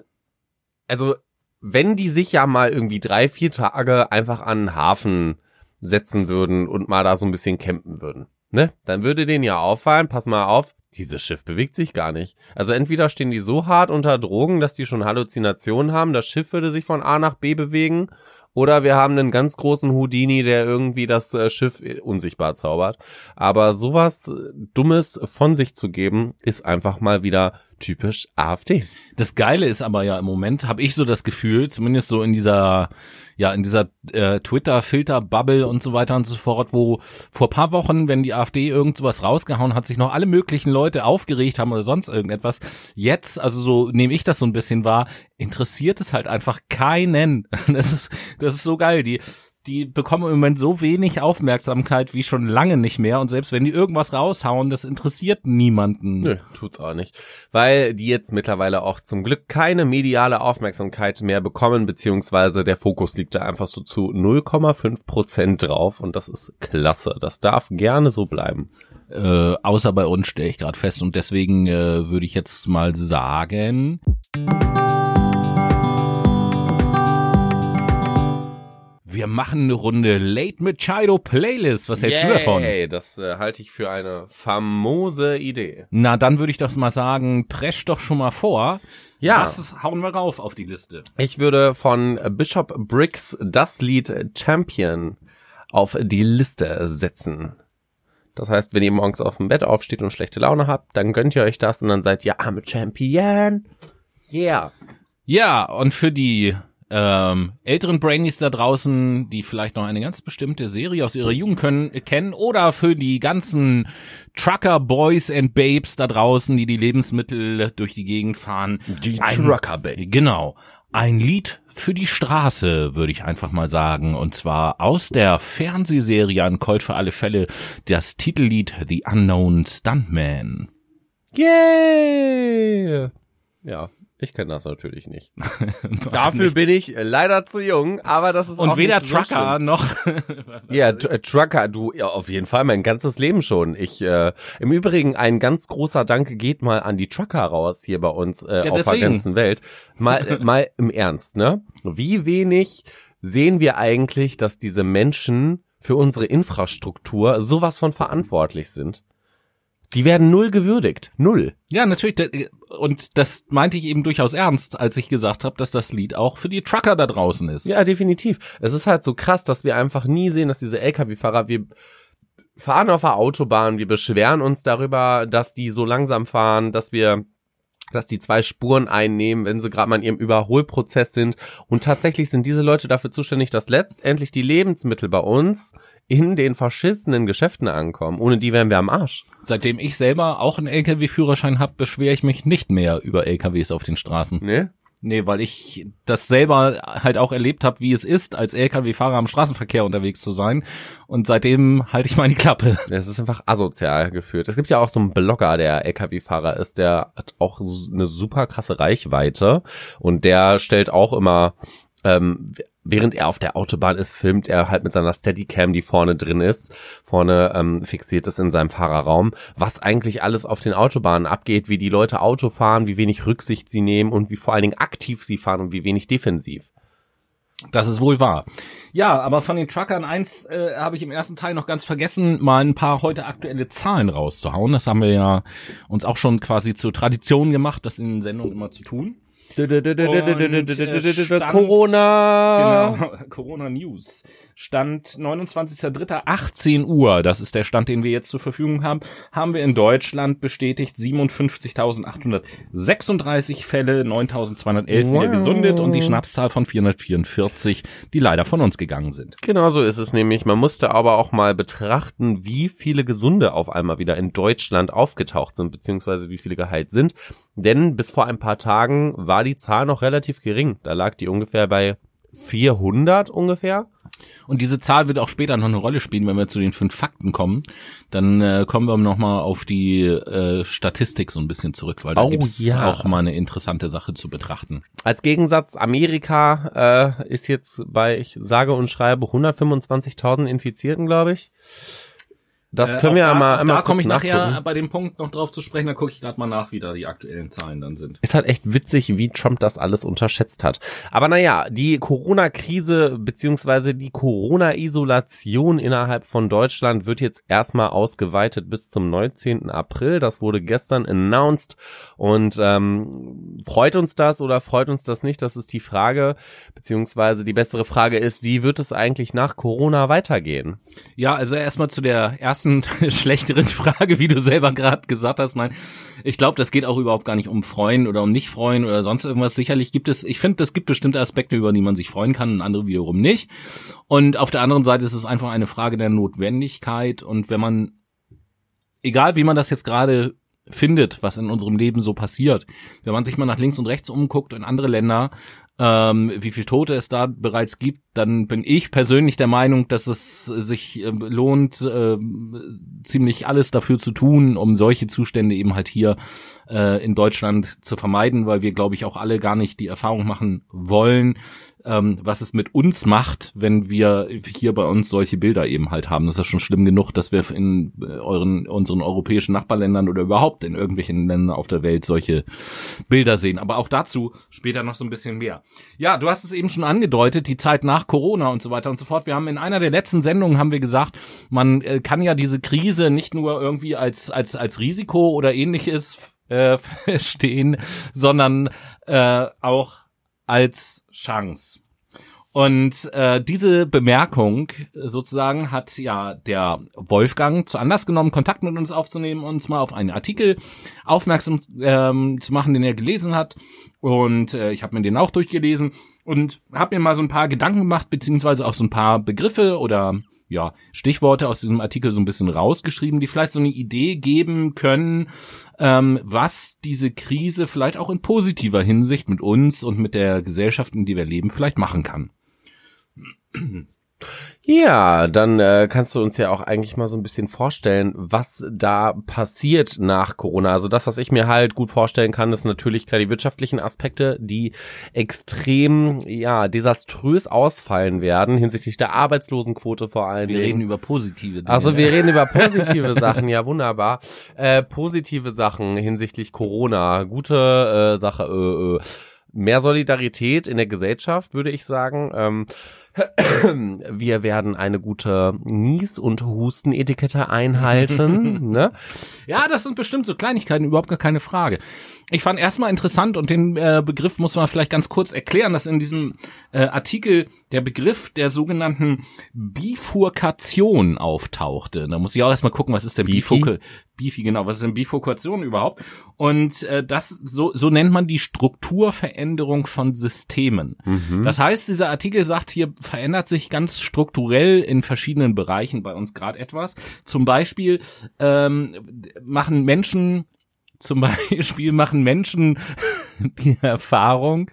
A: Also, wenn die sich ja mal irgendwie drei, vier Tage einfach an den Hafen setzen würden und mal da so ein bisschen campen würden, ne? Dann würde denen ja auffallen, pass mal auf, dieses Schiff bewegt sich gar nicht. Also entweder stehen die so hart unter Drogen, dass die schon Halluzinationen haben, das Schiff würde sich von A nach B bewegen, oder wir haben einen ganz großen Houdini, der irgendwie das äh, Schiff unsichtbar zaubert. Aber sowas äh, Dummes von sich zu geben, ist einfach mal wieder typisch AfD.
B: Das Geile ist aber ja im Moment, habe ich so das Gefühl, zumindest so in dieser, ja, in dieser äh, Twitter-Filter-Bubble und so weiter und so fort, wo vor paar Wochen, wenn die AfD irgend sowas rausgehauen hat, sich noch alle möglichen Leute aufgeregt haben oder sonst irgendetwas. Jetzt, also so nehme ich das so ein bisschen wahr, interessiert es halt einfach keinen. Das ist, das ist so geil. Die, die bekommen im Moment so wenig Aufmerksamkeit wie schon lange nicht mehr und selbst wenn die irgendwas raushauen, das interessiert niemanden.
A: Nö, tut's auch nicht. Weil die jetzt mittlerweile auch zum Glück keine mediale Aufmerksamkeit mehr bekommen, beziehungsweise der Fokus liegt da einfach so zu 0,5 Prozent drauf und das ist klasse. Das darf gerne so bleiben.
B: Äh, außer bei uns stelle ich gerade fest und deswegen äh, würde ich jetzt mal sagen. Wir machen eine Runde Late Machado Playlist. Was hältst du davon?
A: Yay, Das äh, halte ich für eine famose Idee.
B: Na, dann würde ich doch mal sagen, presch doch schon mal vor.
A: Ja.
B: Was hauen wir rauf auf die Liste?
A: Ich würde von Bishop Briggs das Lied Champion auf die Liste setzen. Das heißt, wenn ihr morgens auf dem Bett aufsteht und schlechte Laune habt, dann gönnt ihr euch das und dann seid ihr arme Champion. Yeah.
B: Ja, und für die ähm, älteren Brainies da draußen, die vielleicht noch eine ganz bestimmte Serie aus ihrer Jugend können, kennen, oder für die ganzen Trucker Boys and Babes da draußen, die die Lebensmittel durch die Gegend fahren.
A: Die
B: Ein-
A: Trucker Babes.
B: Genau. Ein Lied für die Straße, würde ich einfach mal sagen. Und zwar aus der Fernsehserie an Colt für alle Fälle, das Titellied The Unknown Stuntman.
A: Yay! Ja, ich kenne das natürlich nicht. Dafür bin ich äh, leider zu jung, aber das ist auch
B: Und weder
A: nicht so
B: Trucker
A: schlimm.
B: noch.
A: Ja, äh, Trucker, du, ja, auf jeden Fall, mein ganzes Leben schon. Ich, äh, im Übrigen, ein ganz großer Dank geht mal an die Trucker raus hier bei uns äh,
B: Ja,
A: auf der ganzen Welt. Mal, äh, mal im Ernst, ne? Wie wenig sehen wir eigentlich, dass diese Menschen für unsere Infrastruktur sowas von verantwortlich sind? Die werden null gewürdigt. Null.
B: Ja, natürlich. Und das meinte ich eben durchaus ernst, als ich gesagt habe, dass das Lied auch für die Trucker da draußen ist.
A: Ja, definitiv. Es ist halt so krass, dass wir einfach nie sehen, dass diese LKW-Fahrer, wir fahren auf der Autobahn, wir beschweren uns darüber, dass die so langsam fahren, dass wir dass die zwei Spuren einnehmen, wenn sie gerade mal in ihrem Überholprozess sind. Und tatsächlich sind diese Leute dafür zuständig, dass letztendlich die Lebensmittel bei uns in den verschissenen Geschäften ankommen. Ohne die wären wir am Arsch.
B: Seitdem ich selber auch einen LKW-Führerschein habe, beschwere ich mich nicht mehr über LKWs auf den Straßen.
A: Ne?
B: Nee, weil ich das selber halt auch erlebt habe, wie es ist, als LKW-Fahrer am Straßenverkehr unterwegs zu sein. Und seitdem halte ich meine Klappe.
A: Es ist einfach asozial geführt. Es gibt ja auch so einen Blogger, der LKW-Fahrer ist, der hat auch eine super krasse Reichweite und der stellt auch immer, ähm, während er auf der Autobahn ist, filmt er halt mit seiner Steadicam, die vorne drin ist, vorne ähm, fixiert ist in seinem Fahrerraum, was eigentlich alles auf den Autobahnen abgeht, wie die Leute Auto fahren, wie wenig Rücksicht sie nehmen und wie vor allen Dingen aktiv sie fahren und wie wenig defensiv.
B: Das ist wohl wahr. Ja, aber von den Truckern eins äh, habe ich im ersten Teil noch ganz vergessen, mal ein paar heute aktuelle Zahlen rauszuhauen. Das haben wir ja uns auch schon quasi zur Tradition gemacht, das in Sendungen immer zu tun. Stand-
A: Corona.
B: Genau, Corona News. Stand 29.03.18 Uhr, das ist der Stand, den wir jetzt zur Verfügung haben, haben wir in Deutschland bestätigt 57.836 Fälle, 9.211 wieder
A: Wow.
B: gesundet und die Schnapszahl von 444, die leider von uns gegangen sind.
A: Genau so ist es nämlich. Man musste aber auch mal betrachten, wie viele Gesunde auf einmal wieder in Deutschland aufgetaucht sind, beziehungsweise wie viele geheilt sind. Denn bis vor ein paar Tagen war die Zahl noch relativ gering. Da lag die ungefähr bei 400 ungefähr.
B: Und diese Zahl wird auch später noch eine Rolle spielen, wenn wir zu den fünf Fakten kommen. Dann äh, kommen wir nochmal auf die äh, Statistik so ein bisschen zurück, weil da
A: Oh,
B: gibt's
A: ja.
B: auch mal eine interessante Sache zu betrachten.
A: Als Gegensatz, Amerika äh, ist jetzt bei, ich sage und schreibe, 125.000 Infizierten, glaube ich. Das können wir
B: Äh, auch
A: ja mal
B: auch
A: einmal
B: Da komme ich
A: kurz
B: nachher
A: nachgucken.
B: bei dem Punkt noch drauf zu sprechen, da gucke ich gerade mal nach, wie da die aktuellen Zahlen dann sind.
A: Ist halt echt witzig, wie Trump das alles unterschätzt hat. Aber naja, die Corona-Krise beziehungsweise die Corona-Isolation innerhalb von Deutschland wird jetzt erstmal ausgeweitet bis zum 19. April. Das wurde gestern announced. Und ähm, freut uns das oder freut uns das nicht? Das ist die Frage. Beziehungsweise die bessere Frage ist, wie wird es eigentlich nach Corona weitergehen?
B: Ja, also erstmal zu der ersten schlechteren Frage, wie du selber gerade gesagt hast. Nein, ich glaube, das geht auch überhaupt gar nicht um freuen oder um nicht freuen oder sonst irgendwas. Sicherlich gibt es, ich finde, es gibt bestimmte Aspekte, über die man sich freuen kann und andere wiederum nicht. Und auf der anderen Seite ist es einfach eine Frage der Notwendigkeit. Und wenn man, egal wie man das jetzt gerade findet, was in unserem Leben so passiert, wenn man sich mal nach links und rechts umguckt in andere Länder, ähm, wie viel Tote es da bereits gibt, dann bin ich persönlich der Meinung, dass es sich äh, lohnt, äh, ziemlich alles dafür zu tun, um solche Zustände eben halt hier äh, in Deutschland zu vermeiden, weil wir, glaube ich, auch alle gar nicht die Erfahrung machen wollen, ähm, was es mit uns macht, wenn wir hier bei uns solche Bilder eben halt haben. Das ist schon schlimm genug, dass wir in äh, euren unseren europäischen Nachbarländern oder überhaupt in irgendwelchen Ländern auf der Welt solche Bilder sehen. Aber auch dazu später noch so ein bisschen mehr. Ja, du hast es eben schon angedeutet, die Zeit nach Corona und so weiter und so fort. Wir haben in einer der letzten Sendungen haben wir gesagt, man äh, kann ja diese Krise nicht nur irgendwie als als als Risiko oder ähnliches äh, verstehen, sondern äh, auch als Chance. Und äh, diese Bemerkung sozusagen hat ja der Wolfgang zu Anlass genommen, Kontakt mit uns aufzunehmen, uns mal auf einen Artikel aufmerksam ähm, zu machen, den er gelesen hat. Und äh, ich habe mir den auch durchgelesen und habe mir mal so ein paar Gedanken gemacht, beziehungsweise auch so ein paar Begriffe oder ja, Stichworte aus diesem Artikel so ein bisschen rausgeschrieben, die vielleicht so eine Idee geben können, ähm, was diese Krise vielleicht auch in positiver Hinsicht mit uns und mit der Gesellschaft, in die wir leben, vielleicht machen kann.
A: Ja, dann äh, kannst du uns ja auch eigentlich mal so ein bisschen vorstellen, was da passiert nach Corona. Also das, was ich mir halt gut vorstellen kann, ist natürlich klar die wirtschaftlichen Aspekte, die extrem, ja, desaströs ausfallen werden hinsichtlich der Arbeitslosenquote vor allen
B: Wir
A: Dingen.
B: reden über positive Dinge.
A: Also wir reden über positive Sachen, ja wunderbar. Äh, positive Sachen hinsichtlich Corona, gute äh, Sache. Äh, äh. Mehr Solidarität in der Gesellschaft, würde ich sagen. Ähm, wir werden eine gute Nies- und Hustenetikette einhalten. ne?
B: Ja, das sind bestimmt so Kleinigkeiten, überhaupt gar keine Frage. Ich fand erstmal interessant und den äh, Begriff muss man vielleicht ganz kurz erklären, dass in diesem äh, Artikel der Begriff der sogenannten Bifurkation auftauchte. Da muss ich auch erstmal gucken, was ist denn
A: Bifi?
B: Bifurka Bifi, genau, was ist denn Bifurkation überhaupt? Und äh, das so so nennt man die Strukturveränderung von Systemen. Das heißt, dieser Artikel sagt, hier verändert sich ganz strukturell in verschiedenen Bereichen bei uns gerade etwas. Zum Beispiel ähm, machen Menschen zum Beispiel machen Menschen die Erfahrung.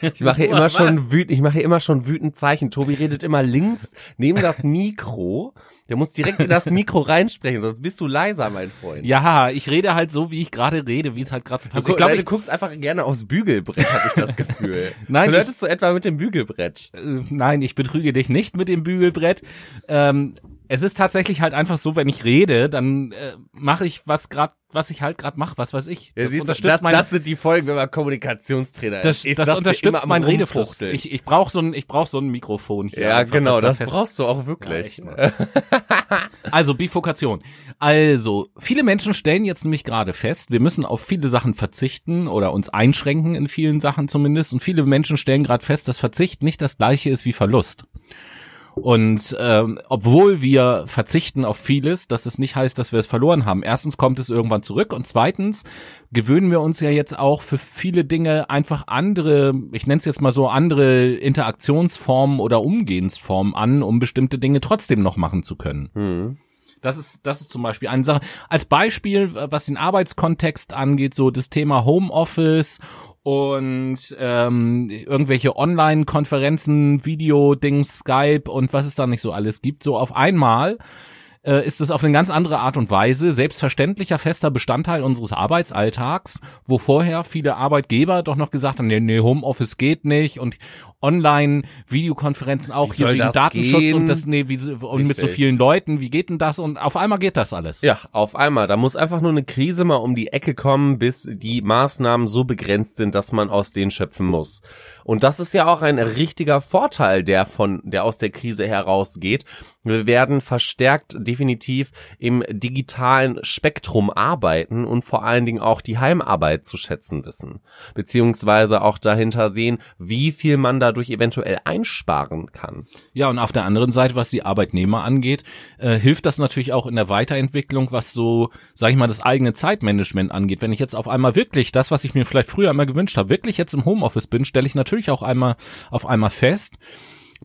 A: Ich mache hier
B: Was?
A: immer schon wütend, ich mache hier immer schon wütend Zeichen. Tobi redet immer links neben das Mikro. Der muss direkt in das Mikro reinsprechen, sonst bist du leiser, mein Freund.
B: Ja, ich rede halt so, wie ich gerade rede, wie es halt gerade so
A: gu
B: Ich glaube,
A: du guckst einfach gerne aufs Bügelbrett, habe ich das Gefühl.
B: Nein,
A: Flirtest du etwa mit dem Bügelbrett?
B: äh, nein, ich betrüge dich nicht mit dem Bügelbrett. Ähm, es ist tatsächlich halt einfach so, wenn ich rede, dann äh, mache ich was grad, was ich halt gerade mache, was weiß ich.
A: Ja,
B: Das
A: du,
B: unterstützt
A: das,
B: mein
A: das sind die Folgen, wenn man Kommunikationstrainer
B: das,
A: ist. Ich
B: das
A: immer
B: unterstützt
A: am
B: mein Redefluss. Ich, ich brauche so ein, ich brauche so ein Mikrofon hier.
A: ja,
B: einfach,
A: genau,
B: da
A: das
B: fest-
A: brauchst du auch
B: Ja,
A: wirklich.
B: mal. Also Bifurkation. Also, viele Menschen stellen jetzt nämlich gerade fest, wir müssen auf viele Sachen verzichten oder uns einschränken in vielen Sachen zumindest. Und viele Menschen stellen gerade fest, dass Verzicht nicht das gleiche ist wie Verlust. Und ähm, obwohl wir verzichten auf vieles, dass es nicht heißt, dass wir es verloren haben. Erstens kommt es irgendwann zurück und zweitens gewöhnen wir uns ja jetzt auch für viele Dinge einfach andere, ich nenne es jetzt mal so andere Interaktionsformen oder Umgehensformen an, um bestimmte Dinge trotzdem noch machen zu können.
A: Hm.
B: Das ist, das ist zum Beispiel eine Sache. Als Beispiel, was den Arbeitskontext angeht, so das Thema Homeoffice und ähm, irgendwelche Online-Konferenzen, Video-Dings, Skype und was es da nicht so alles gibt, so auf einmal äh, ist es auf eine ganz andere Art und Weise selbstverständlicher fester Bestandteil unseres Arbeitsalltags, wo vorher viele Arbeitgeber doch noch gesagt haben, nee, nee, Homeoffice geht nicht und Online-Videokonferenzen auch
A: Wie
B: hier wegen Datenschutz
A: gehen?
B: und das, nee, wie, und mit so vielen Leuten, wie geht denn das? Und auf einmal geht das alles.
A: Ja, auf einmal. Da muss einfach nur eine Krise mal um die Ecke kommen, bis die Maßnahmen so begrenzt sind, dass man aus denen schöpfen muss. Und das ist ja auch ein richtiger Vorteil, der von, der aus der Krise herausgeht. Wir werden verstärkt definitiv im digitalen Spektrum arbeiten und vor allen Dingen auch die Heimarbeit zu schätzen wissen. Beziehungsweise auch dahinter sehen, wie viel man dadurch eventuell einsparen kann.
B: Ja, und auf der anderen Seite, was die Arbeitnehmer angeht, äh, hilft das natürlich auch in der Weiterentwicklung, was so, sag ich mal, das eigene Zeitmanagement angeht. Wenn ich jetzt auf einmal wirklich das, was ich mir vielleicht früher immer gewünscht habe, wirklich jetzt im Homeoffice bin, stelle ich natürlich auch einmal auf einmal fest,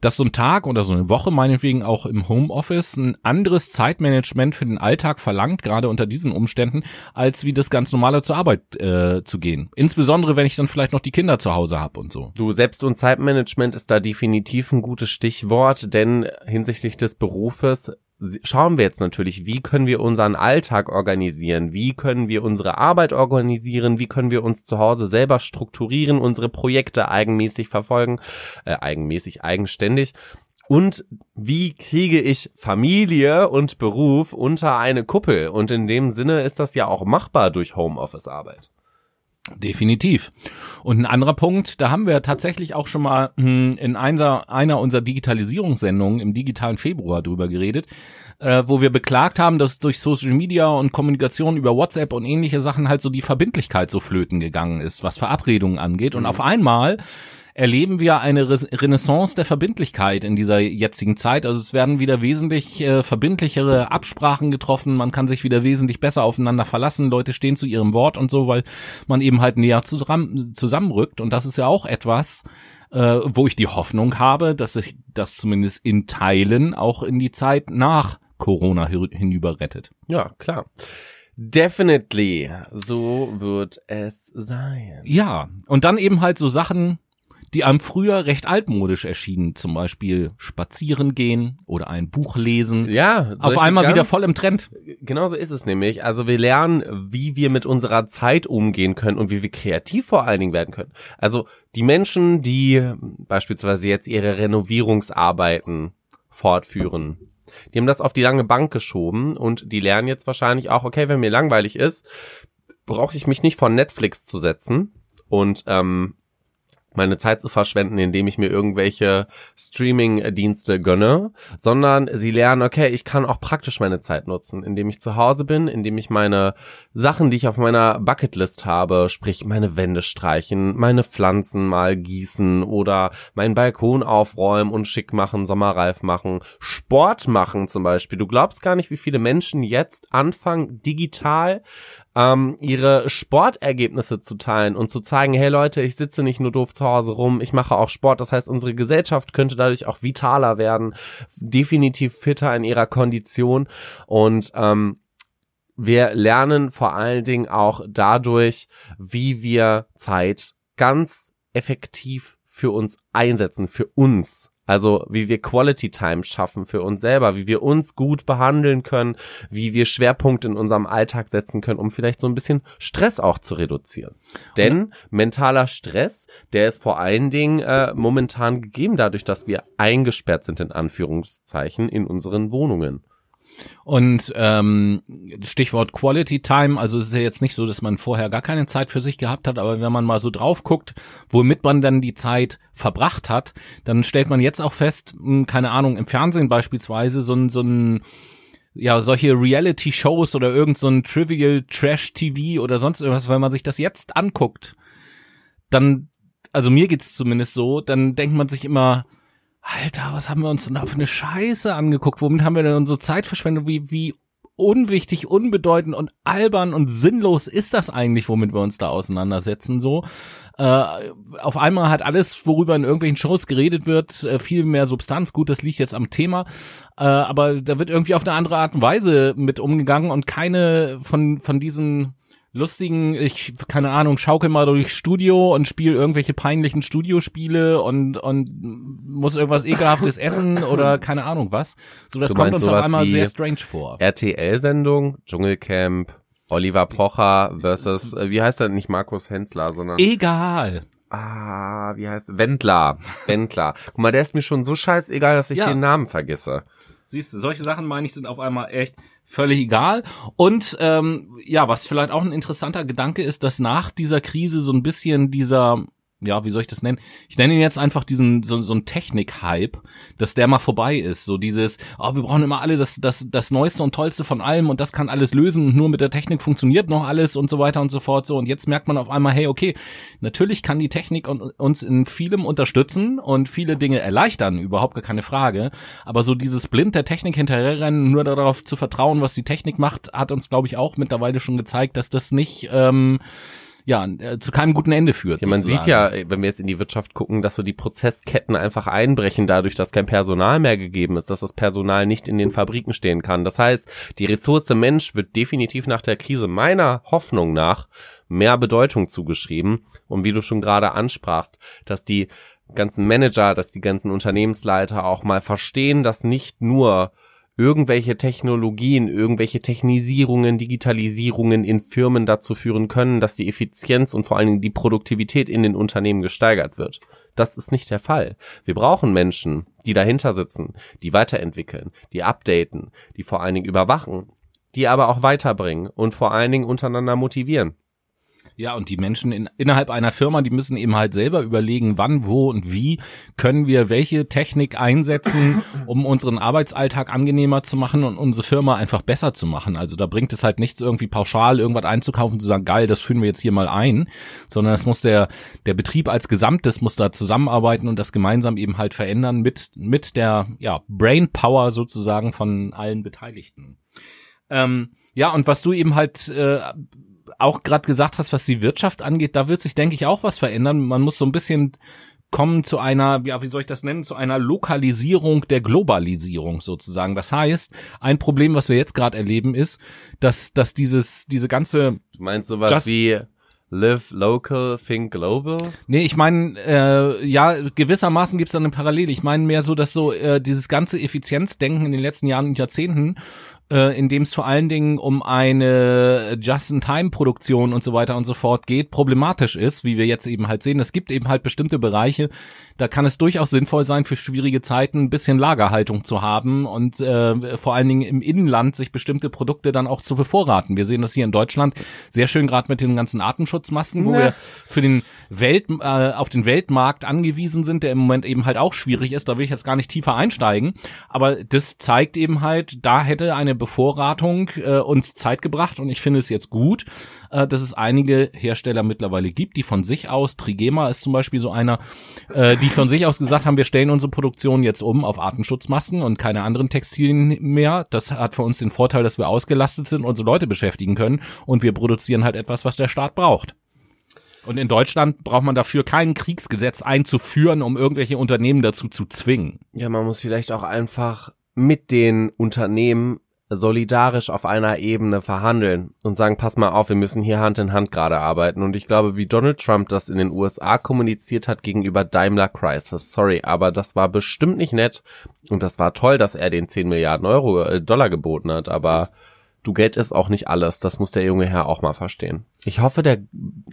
B: dass so ein Tag oder so eine Woche meinetwegen auch im Homeoffice ein anderes Zeitmanagement für den Alltag verlangt, gerade unter diesen Umständen, als wie das ganz normale zur Arbeit äh, zu gehen. Insbesondere, wenn ich dann vielleicht noch die Kinder zu Hause habe und so.
A: Du, Selbst- und Zeitmanagement ist da definitiv ein gutes Stichwort, denn hinsichtlich des Berufes schauen wir jetzt natürlich, wie können wir unseren Alltag organisieren, wie können wir unsere Arbeit organisieren, wie können wir uns zu Hause selber strukturieren, unsere Projekte eigenmäßig verfolgen, äh, eigenmäßig, eigenständig. Und wie kriege ich Familie und Beruf unter eine Kuppel? Und in dem Sinne ist das ja auch machbar durch Homeoffice-Arbeit.
B: Definitiv. Und ein anderer Punkt, da haben wir tatsächlich auch schon mal hm, in einer, einer unserer Digitalisierungssendungen im digitalen Februar drüber geredet, äh, wo wir beklagt haben, dass durch Social Media und Kommunikation über WhatsApp und ähnliche Sachen halt so die Verbindlichkeit so flöten gegangen ist, was Verabredungen angeht. Und auf einmal erleben wir eine Renaissance der Verbindlichkeit in dieser jetzigen Zeit. Also es werden wieder wesentlich äh, verbindlichere Absprachen getroffen, man kann sich wieder wesentlich besser aufeinander verlassen, Leute stehen zu ihrem Wort und so, weil man eben halt näher zusammen, zusammenrückt. Und das ist ja auch etwas, äh, wo ich die Hoffnung habe, dass sich das zumindest in Teilen auch in die Zeit nach Corona hi- hinüber rettet.
A: Ja, klar. Definitely. So wird es sein.
B: Ja, und dann eben halt so Sachen, die einem früher recht altmodisch erschienen, zum Beispiel spazieren gehen oder ein Buch lesen.
A: Ja,
B: Auf einmal wieder voll im Trend.
A: Genauso ist es nämlich. Also wir lernen, wie wir mit unserer Zeit umgehen können und wie wir kreativ vor allen Dingen werden können. Also die Menschen, die beispielsweise jetzt ihre Renovierungsarbeiten fortführen, die haben das auf die lange Bank geschoben und die lernen jetzt wahrscheinlich auch, okay, wenn mir langweilig ist, brauche ich mich nicht vor Netflix zu setzen und ähm, meine Zeit zu verschwenden, indem ich mir irgendwelche Streaming-Dienste gönne, sondern sie lernen, okay, ich kann auch praktisch meine Zeit nutzen, indem ich zu Hause bin, indem ich meine Sachen, die ich auf meiner Bucketlist habe, sprich meine Wände streichen, meine Pflanzen mal gießen oder meinen Balkon aufräumen und schick machen, sommerreif machen, Sport machen zum Beispiel. Du glaubst gar nicht, wie viele Menschen jetzt anfangen, digital ähm, ihre Sportergebnisse zu teilen und zu zeigen, hey Leute, ich sitze nicht nur doof zu Hause rum, ich mache auch Sport. Das heißt, unsere Gesellschaft könnte dadurch auch vitaler werden, definitiv fitter in ihrer Kondition und ähm, wir lernen vor allen Dingen auch dadurch, wie wir Zeit ganz effektiv für uns einsetzen, für uns. Also wie wir Quality Time schaffen für uns selber, wie wir uns gut behandeln können, wie wir Schwerpunkte in unserem Alltag setzen können, um vielleicht so ein bisschen Stress auch zu reduzieren. Denn mentaler Stress, der ist vor allen Dingen äh, momentan gegeben dadurch, dass wir eingesperrt sind in Anführungszeichen in unseren Wohnungen.
B: Und ähm, Stichwort Quality Time, also es ist ja jetzt nicht so, dass man vorher gar keine Zeit für sich gehabt hat, aber wenn man mal so drauf guckt, womit man dann die Zeit verbracht hat, dann stellt man jetzt auch fest, mh, keine Ahnung, im Fernsehen beispielsweise so ein, so ein ja, solche Reality-Shows oder irgend so ein Trivial Trash-TV oder sonst irgendwas, wenn man sich das jetzt anguckt, dann, also mir geht's zumindest so, dann denkt man sich immer, Alter, was haben wir uns denn da für eine Scheiße angeguckt? Womit haben wir denn unsere Zeit verschwendet? Wie, wie unwichtig, unbedeutend und albern und sinnlos ist das eigentlich, womit wir uns da auseinandersetzen, so. Äh, auf einmal hat alles, worüber in irgendwelchen Shows geredet wird, äh, viel mehr Substanz. Gut, das liegt jetzt am Thema, äh, aber da wird irgendwie auf eine andere Art und Weise mit umgegangen und keine von, von diesen lustigen, ich, keine Ahnung, schaukel mal durchs Studio und spiele irgendwelche peinlichen Studiospiele und, und muss irgendwas ekelhaftes essen oder keine Ahnung was. So, das
A: Du
B: kommt uns auf einmal sehr strange vor.
A: RTL-Sendung, Dschungelcamp, Oliver Pocher versus, äh, wie heißt er nicht Markus Hensler, sondern,
B: Egal.
A: ah, wie heißt, Wendler, Wendler. Guck mal, der ist mir schon so scheißegal, dass ich
B: Ja.
A: den Namen vergesse.
B: Siehst du, solche Sachen meine ich sind auf einmal echt völlig egal. Und ähm, ja, was vielleicht auch ein interessanter Gedanke ist, dass nach dieser Krise so ein bisschen dieser ja, wie soll ich das nennen? Ich nenne ihn jetzt einfach diesen so, so ein Technik-Hype, dass der mal vorbei ist. So dieses, oh, wir brauchen immer alle das, das, das Neueste und Tollste von allem und das kann alles lösen und nur mit der Technik funktioniert noch alles und so weiter und so fort. So und jetzt merkt man auf einmal, hey, okay, natürlich kann die Technik un- uns in vielem unterstützen und viele Dinge erleichtern, überhaupt gar keine Frage. Aber so dieses blind der Technik hinterherrennen, nur darauf zu vertrauen, was die Technik macht, hat uns, glaube ich, auch mittlerweile schon gezeigt, dass das nicht ähm, ja, äh, zu keinem guten Ende führt.
A: Ja, man
B: sozusagen.
A: sieht ja, wenn wir jetzt in die Wirtschaft gucken, dass so die Prozessketten einfach einbrechen, dadurch, dass kein Personal mehr gegeben ist, dass das Personal nicht in den Fabriken stehen kann. Das heißt, die Ressource Mensch wird definitiv nach der Krise meiner Hoffnung nach mehr Bedeutung zugeschrieben. Und wie du schon gerade ansprachst, dass die ganzen Manager, dass die ganzen Unternehmensleiter auch mal verstehen, dass nicht nur irgendwelche Technologien, irgendwelche Technisierungen, Digitalisierungen in Firmen dazu führen können, dass die Effizienz und vor allen Dingen die Produktivität in den Unternehmen gesteigert wird. Das ist nicht der Fall. Wir brauchen Menschen, die dahinter sitzen, die weiterentwickeln, die updaten, die vor allen Dingen überwachen, die aber auch weiterbringen und vor allen Dingen untereinander motivieren.
B: Ja, und die Menschen in, innerhalb einer Firma, die müssen eben halt selber überlegen, wann, wo und wie können wir welche Technik einsetzen, um unseren Arbeitsalltag angenehmer zu machen und unsere Firma einfach besser zu machen. Also da bringt es halt nichts, irgendwie pauschal irgendwas einzukaufen und zu sagen, geil, das führen wir jetzt hier mal ein, sondern es muss der, der Betrieb als Gesamtes muss da zusammenarbeiten und das gemeinsam eben halt verändern mit, mit der, ja, Brain Power sozusagen von allen Beteiligten. Ähm, ja, und was du eben halt äh, auch gerade gesagt hast, was die Wirtschaft angeht, da wird sich, denke ich, auch was verändern. Man muss so ein bisschen kommen zu einer, ja, wie soll ich das nennen, zu einer Lokalisierung der Globalisierung sozusagen. Das heißt, ein Problem, was wir jetzt gerade erleben, ist, dass, dass dieses, diese ganze
A: Du meinst sowas
B: Just-
A: wie live local, think global?
B: Nee, ich meine, äh, ja, gewissermaßen gibt's da eine Parallele. Ich meine mehr so, dass so äh, dieses ganze Effizienzdenken in den letzten Jahren und Jahrzehnten, äh, in dem es vor allen Dingen um eine Just-in-Time-Produktion und so weiter und so fort geht, problematisch ist, wie wir jetzt eben halt sehen. Es gibt eben halt bestimmte Bereiche, da kann es durchaus sinnvoll sein, für schwierige Zeiten ein bisschen Lagerhaltung zu haben und äh, vor allen Dingen im Innenland sich bestimmte Produkte dann auch zu bevorraten. Wir sehen das hier in Deutschland sehr schön gerade mit den ganzen Atemschutzmasken, wo
A: Ne.
B: wir für den Welt, äh, auf den Weltmarkt angewiesen sind, der im Moment eben halt auch schwierig ist. Da will ich jetzt gar nicht tiefer einsteigen. Aber das zeigt eben halt, da hätte eine Bevorratung äh, uns Zeit gebracht und ich finde es jetzt gut, äh, dass es einige Hersteller mittlerweile gibt, die von sich aus, Trigema ist zum Beispiel so einer, äh, die von sich aus gesagt haben, wir stellen unsere Produktion jetzt um auf Atemschutzmasken und keine anderen Textilien mehr. Das hat für uns den Vorteil, dass wir ausgelastet sind, unsere Leute beschäftigen können und wir produzieren halt etwas, was der Staat braucht. Und in Deutschland braucht man dafür kein Kriegsgesetz einzuführen, um irgendwelche Unternehmen dazu zu zwingen.
A: Ja, man muss vielleicht auch einfach mit den Unternehmen solidarisch auf einer Ebene verhandeln und sagen, pass mal auf, wir müssen hier Hand in Hand gerade arbeiten. Und ich glaube, wie Donald Trump das in den USA kommuniziert hat gegenüber Daimler Crisis, sorry, aber das war bestimmt nicht nett. Und das war toll, dass er den 10 Milliarden Euro, äh, Dollar geboten hat, aber du Geld ist auch nicht alles. Das muss der junge Herr auch mal verstehen. Ich hoffe, der,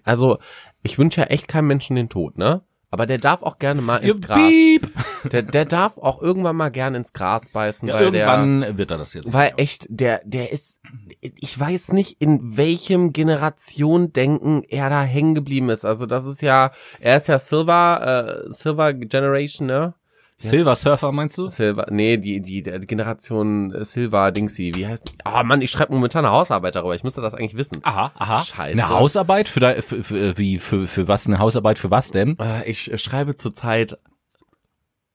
A: also, ich wünsche ja echt keinem Menschen den Tod, ne? Aber der darf auch gerne mal ins Gras.
B: Piep!
A: Der, der darf auch irgendwann mal gerne ins Gras beißen,
B: Ja,
A: weil der,
B: irgendwann wird er das jetzt.
A: weil echt, der, der ist, ich weiß nicht, in welchem Generation denken er da hängen geblieben ist. Also das ist ja, er ist ja Silver, äh, Silver Generation, ne?
B: Silver Surfer meinst du?
A: Silver, nee, die, die, die Generation äh, Silver Dingsy, wie heißt, ah Mann, ich schreibe momentan eine Hausarbeit darüber, ich müsste das eigentlich wissen.
B: Aha, aha.
A: Scheiße.
B: Eine Hausarbeit für, da, für, für wie für, für was eine Hausarbeit für was denn?
A: Äh, ich äh, schreibe zurzeit,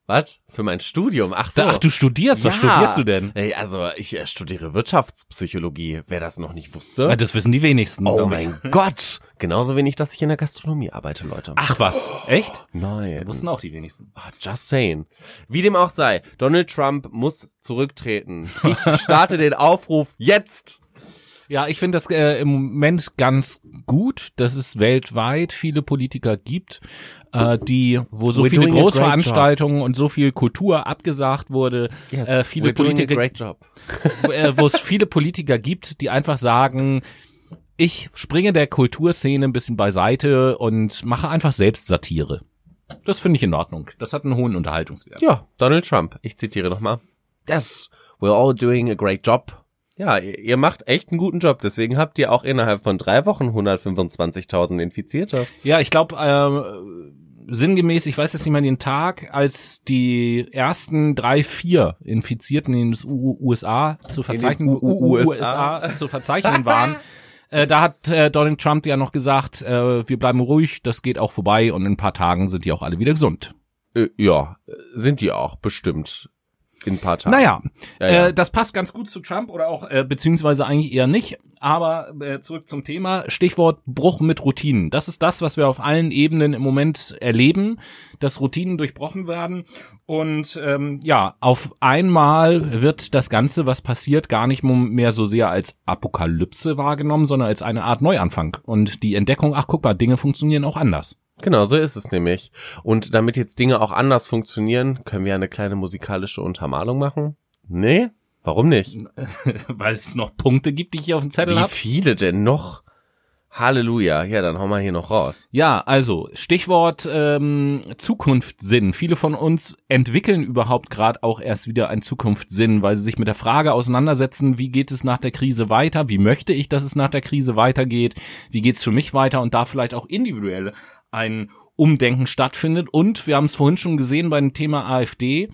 A: was? Für mein Studium, ach so.
B: Ach, du studierst, was
A: Ja.
B: studierst du denn?
A: Ey, also ich äh, studiere Wirtschaftspsychologie, wer das noch nicht wusste.
B: Das wissen die wenigsten.
A: Oh mein Gott! Genauso wenig, dass ich in der Gastronomie arbeite, Leute.
B: Ach was, echt?
A: nein.
B: Wussten auch die wenigsten.
A: Ah, Just saying. Wie dem auch sei, Donald Trump muss zurücktreten. Ich starte den Aufruf jetzt.
B: Ja, ich finde das äh, im Moment ganz gut, dass es weltweit viele Politiker gibt, äh, die, wo so
A: We're
B: viele Großveranstaltungen und so viel Kultur abgesagt wurde, äh, viele Politiker, äh, wo es viele Politiker gibt, die einfach sagen, ich springe der Kulturszene ein bisschen beiseite und mache einfach selbst Satire. Das finde ich in Ordnung. Das hat einen hohen Unterhaltungswert.
A: Ja, Donald Trump. Ich zitiere nochmal. Yes, we're all doing a great job. Ja, ihr, macht echt einen guten Job. Deswegen habt ihr auch innerhalb von drei Wochen 125.000 Infizierte.
B: Ja, ich glaube, äh, sinngemäß, ich weiß jetzt nicht mehr den Tag, als die ersten drei, vier Infizierten in den USA zu verzeichnen, USA zu verzeichnen waren. Äh, da hat äh, Donald Trump ja noch gesagt, äh, wir bleiben ruhig, das geht auch vorbei und in ein paar Tagen sind die auch alle wieder gesund.
A: Äh, ja, sind die auch bestimmt in ein paar Tagen.
B: Naja,
A: Ja, ja.
B: Äh, das passt ganz gut zu Trump oder auch, äh, beziehungsweise eigentlich eher nicht. Aber äh, zurück zum Thema, Stichwort Bruch mit Routinen. Das ist das, was wir auf allen Ebenen im Moment erleben, dass Routinen durchbrochen werden. Und ähm, ja, auf einmal wird das Ganze, was passiert, gar nicht mehr so sehr als Apokalypse wahrgenommen, sondern als eine Art Neuanfang. Und die Entdeckung, ach guck mal, Dinge funktionieren auch anders.
A: Genau, so ist es nämlich. Und damit jetzt Dinge auch anders funktionieren, können wir eine kleine musikalische Untermalung machen? Nee? Warum nicht?
B: Weil es noch Punkte gibt, die ich hier auf dem Zettel
A: Wie
B: habe.
A: viele denn noch? Halleluja. Ja, dann hauen wir hier noch raus.
B: Ja, also Stichwort ähm, Zukunftssinn. Viele von uns entwickeln überhaupt gerade auch erst wieder einen Zukunftssinn, weil sie sich mit der Frage auseinandersetzen, wie geht es nach der Krise weiter? Wie möchte ich, dass es nach der Krise weitergeht? Wie geht's für mich weiter? Und da vielleicht auch individuell ein Umdenken stattfindet. Und wir haben es vorhin schon gesehen beim Thema AfD.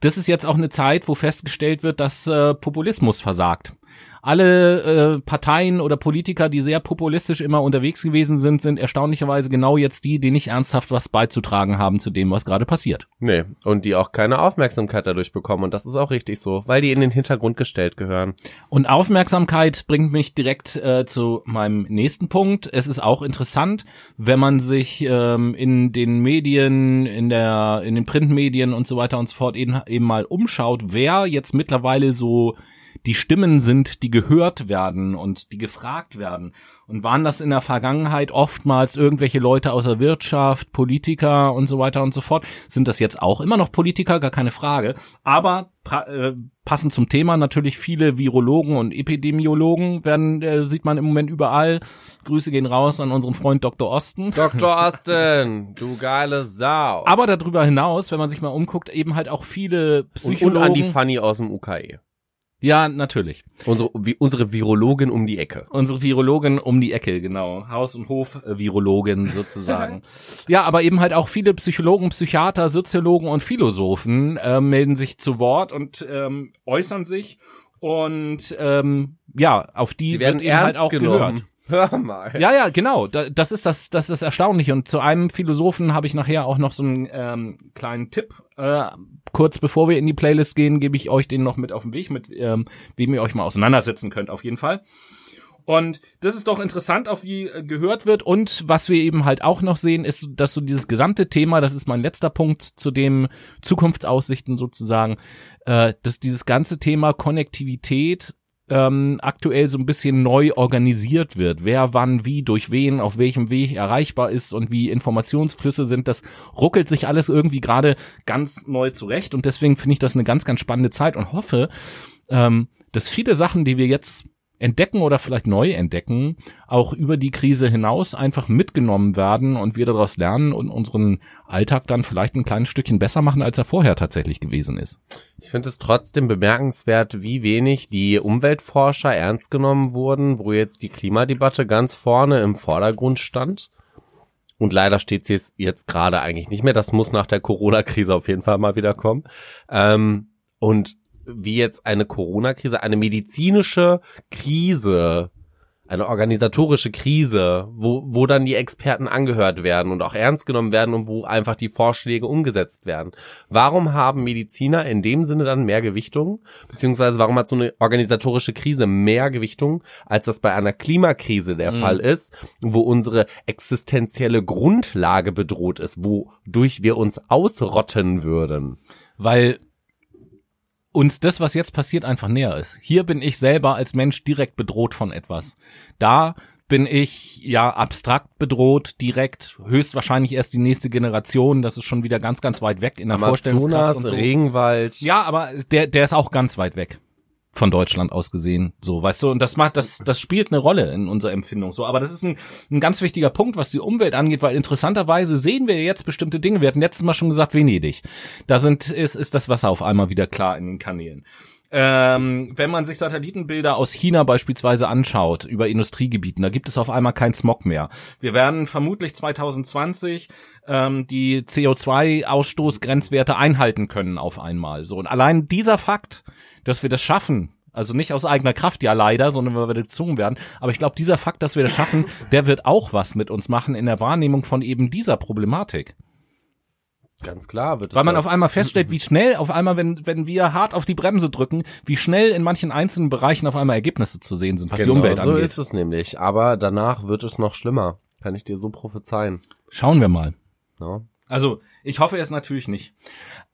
B: Das ist jetzt auch eine Zeit, wo festgestellt wird, dass äh, Populismus versagt. Alle äh, Parteien oder Politiker, die sehr populistisch immer unterwegs gewesen sind, sind erstaunlicherweise genau jetzt die, die nicht ernsthaft was beizutragen haben zu dem, was gerade passiert.
A: Nee, und die auch keine Aufmerksamkeit dadurch bekommen. Und das ist auch richtig so, weil die in den Hintergrund gestellt gehören.
B: Und Aufmerksamkeit bringt mich direkt äh, zu meinem nächsten Punkt. Es ist auch interessant, wenn man sich ähm, in den Medien, in der, in den Printmedien und so weiter und so fort eben, eben mal umschaut, wer jetzt mittlerweile so die Stimmen sind, die gehört werden und die gefragt werden. Und waren das in der Vergangenheit oftmals irgendwelche Leute aus der Wirtschaft, Politiker und so weiter und so fort? Sind das jetzt auch immer noch Politiker? Gar keine Frage. Aber äh, passend zum Thema natürlich viele Virologen und Epidemiologen werden, äh, sieht man im Moment überall. Grüße gehen raus an unseren Freund Dr. Osten.
A: Dr. Austin, du geile Sau.
B: Aber darüber hinaus, wenn man sich mal umguckt, eben halt auch viele
A: und,
B: Psychologen.
A: und an die Fanny aus dem UKE.
B: Ja, natürlich.
A: Unsere, wie, unsere Virologin um die Ecke.
B: Unsere Virologin um die Ecke, genau. Haus- und Hof-Virologin sozusagen. ja, aber eben halt auch viele Psychologen, Psychiater, Soziologen und Philosophen äh, melden sich zu Wort und ähm, äußern sich. Und ähm, ja, auf die
A: Die werden
B: wird eben halt auch
A: genommen.
B: gehört.
A: Hör mal.
B: Ja, ja, genau. Da, das ist das, das ist erstaunlich. Und zu einem Philosophen habe ich nachher auch noch so einen ähm, kleinen Tipp. Äh, kurz bevor wir in die Playlist gehen, gebe ich euch den noch mit auf den Weg, mit ähm, wem ihr euch mal auseinandersetzen könnt, auf jeden Fall. Und das ist doch interessant, auf wie äh, gehört wird. Und was wir eben halt auch noch sehen, ist, dass so dieses gesamte Thema, das ist mein letzter Punkt zu dem Zukunftsaussichten sozusagen, äh, dass dieses ganze Thema Konnektivität ähm, aktuell so ein bisschen neu organisiert wird. Wer wann, wie, durch wen, auf welchem Weg erreichbar ist und wie Informationsflüsse sind, das ruckelt sich alles irgendwie gerade ganz neu zurecht. Und deswegen finde ich das eine ganz, ganz spannende Zeit und hoffe, ähm, dass viele Sachen, die wir jetzt entdecken oder vielleicht neu entdecken, auch über die Krise hinaus einfach mitgenommen werden und wir daraus lernen und unseren Alltag dann vielleicht ein kleines Stückchen besser machen, als er vorher tatsächlich gewesen ist.
A: Ich finde es trotzdem bemerkenswert, wie wenig die Umweltforscher ernst genommen wurden, wo jetzt die Klimadebatte ganz vorne im Vordergrund stand. Und leider steht sie jetzt, gerade eigentlich nicht mehr. Das muss nach der Corona-Krise auf jeden Fall mal wieder kommen. Ähm, und wie jetzt eine Corona-Krise, eine medizinische Krise, eine organisatorische Krise, wo, wo dann die Experten angehört werden und auch ernst genommen werden und wo einfach die Vorschläge umgesetzt werden. Warum haben Mediziner in dem Sinne dann mehr Gewichtung? Beziehungsweise warum hat so eine organisatorische Krise mehr Gewichtung, als das bei einer Klimakrise der Fall ist, wo unsere existenzielle Grundlage bedroht ist, wodurch wir uns ausrotten würden?
B: Weil uns das, was jetzt passiert, einfach näher ist. Hier bin ich selber als Mensch direkt bedroht von etwas. Da bin ich ja abstrakt bedroht, direkt, höchstwahrscheinlich erst die nächste Generation, das ist schon wieder ganz, ganz weit weg in der Vorstellungskraft und so.
A: Regenwald.
B: Ja, aber der, der ist auch ganz weit weg von Deutschland aus gesehen, so, weißt du, und das macht, das, das spielt eine Rolle in unserer Empfindung, so, aber das ist ein, ein ganz wichtiger Punkt, was die Umwelt angeht, weil interessanterweise sehen wir jetzt bestimmte Dinge, wir hatten letztes Mal schon gesagt, Venedig, da sind, ist, ist das Wasser auf einmal wieder klar in den Kanälen. Ähm, wenn man sich Satellitenbilder aus China beispielsweise anschaut über Industriegebieten, da gibt es auf einmal keinen Smog mehr. Wir werden vermutlich 2020 ähm, die CO2-Ausstoßgrenzwerte einhalten können auf einmal. So und allein dieser Fakt, dass wir das schaffen, also nicht aus eigener Kraft ja leider, sondern weil wir gezwungen werden. Aber ich glaube, dieser Fakt, dass wir das schaffen, der wird auch was mit uns machen in der Wahrnehmung von eben dieser Problematik.
A: Ganz klar wird es
B: Weil man
A: das.
B: auf einmal feststellt, wie schnell auf einmal, wenn, wenn wir hart auf die Bremse drücken, wie schnell in manchen einzelnen Bereichen auf einmal Ergebnisse zu sehen sind, was die
A: genau,
B: Umwelt
A: so
B: angeht.
A: ist es nämlich. Aber danach wird es noch schlimmer. Kann ich dir so prophezeien.
B: Schauen wir mal.
A: Ja.
B: Also, ich hoffe es natürlich nicht.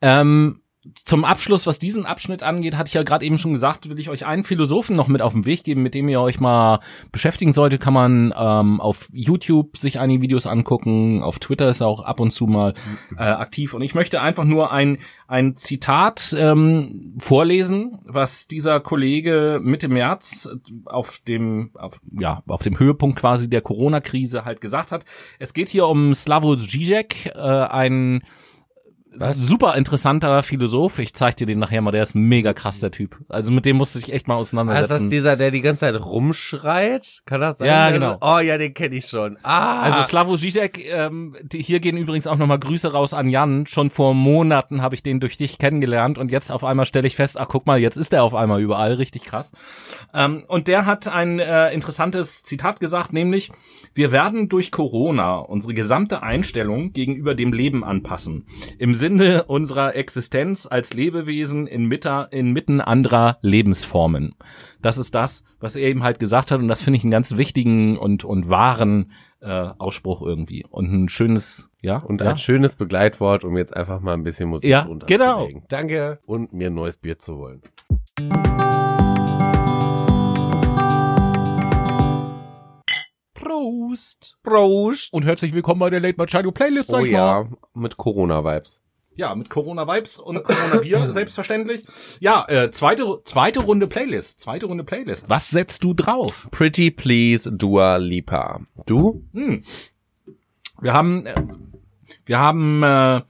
B: Ähm, zum Abschluss, was diesen Abschnitt angeht, hatte ich ja gerade eben schon gesagt, will ich euch einen Philosophen noch mit auf den Weg geben, mit dem ihr euch mal beschäftigen solltet. Kann man ähm, auf YouTube sich einige Videos angucken, auf Twitter ist er auch ab und zu mal äh, aktiv. Und ich möchte einfach nur ein, ein Zitat ähm, vorlesen, was dieser Kollege Mitte März auf dem, auf, ja, auf dem Höhepunkt quasi der Corona-Krise halt gesagt hat. Es geht hier um Slavoj Žižek, äh, ein super interessanter Philosoph. Ich zeig dir den nachher mal, der ist mega krass, der Typ. Also mit dem musste ich echt mal
A: Ah, ist das
B: auseinandersetzen.
A: dieser, der die ganze Zeit rumschreit? Kann das sein?
B: Ja, genau.
A: Oh ja, den kenne ich schon. Ah.
B: Also Slavoj Žižek, ähm, die, hier gehen übrigens auch nochmal Grüße raus an Jan. Schon vor Monaten habe ich den durch dich kennengelernt und jetzt auf einmal stelle ich fest, ach guck mal, jetzt ist er auf einmal überall, richtig krass. Ähm, und der hat ein äh, interessantes Zitat gesagt, nämlich, wir werden durch Corona unsere gesamte Einstellung gegenüber dem Leben anpassen. Im Sinne unserer Existenz als Lebewesen inmitten, inmitten anderer Lebensformen. Das ist das, was er eben halt gesagt hat und das finde ich einen ganz wichtigen und, und wahren äh, Ausspruch irgendwie. Und ein schönes, ja.
A: und
B: ja?
A: ein schönes Begleitwort, um jetzt einfach mal ein bisschen Musik
B: Ja,
A: drunter
B: genau.
A: zu legen. Danke. Und mir ein neues Bier zu holen.
B: Prost!
A: Prost.
B: Und herzlich willkommen bei der Late Shadow Playlist, sag
A: Oh
B: ich mal.
A: ja, mit Corona-Vibes.
B: Ja, mit Corona-Vibes und Corona-Bier, selbstverständlich. Ja, äh, zweite, zweite Runde Playlist. Zweite Runde Playlist. Was setzt du drauf?
A: Pretty Please Dua Lipa. Du?
B: Wir haben, äh, wir haben äh,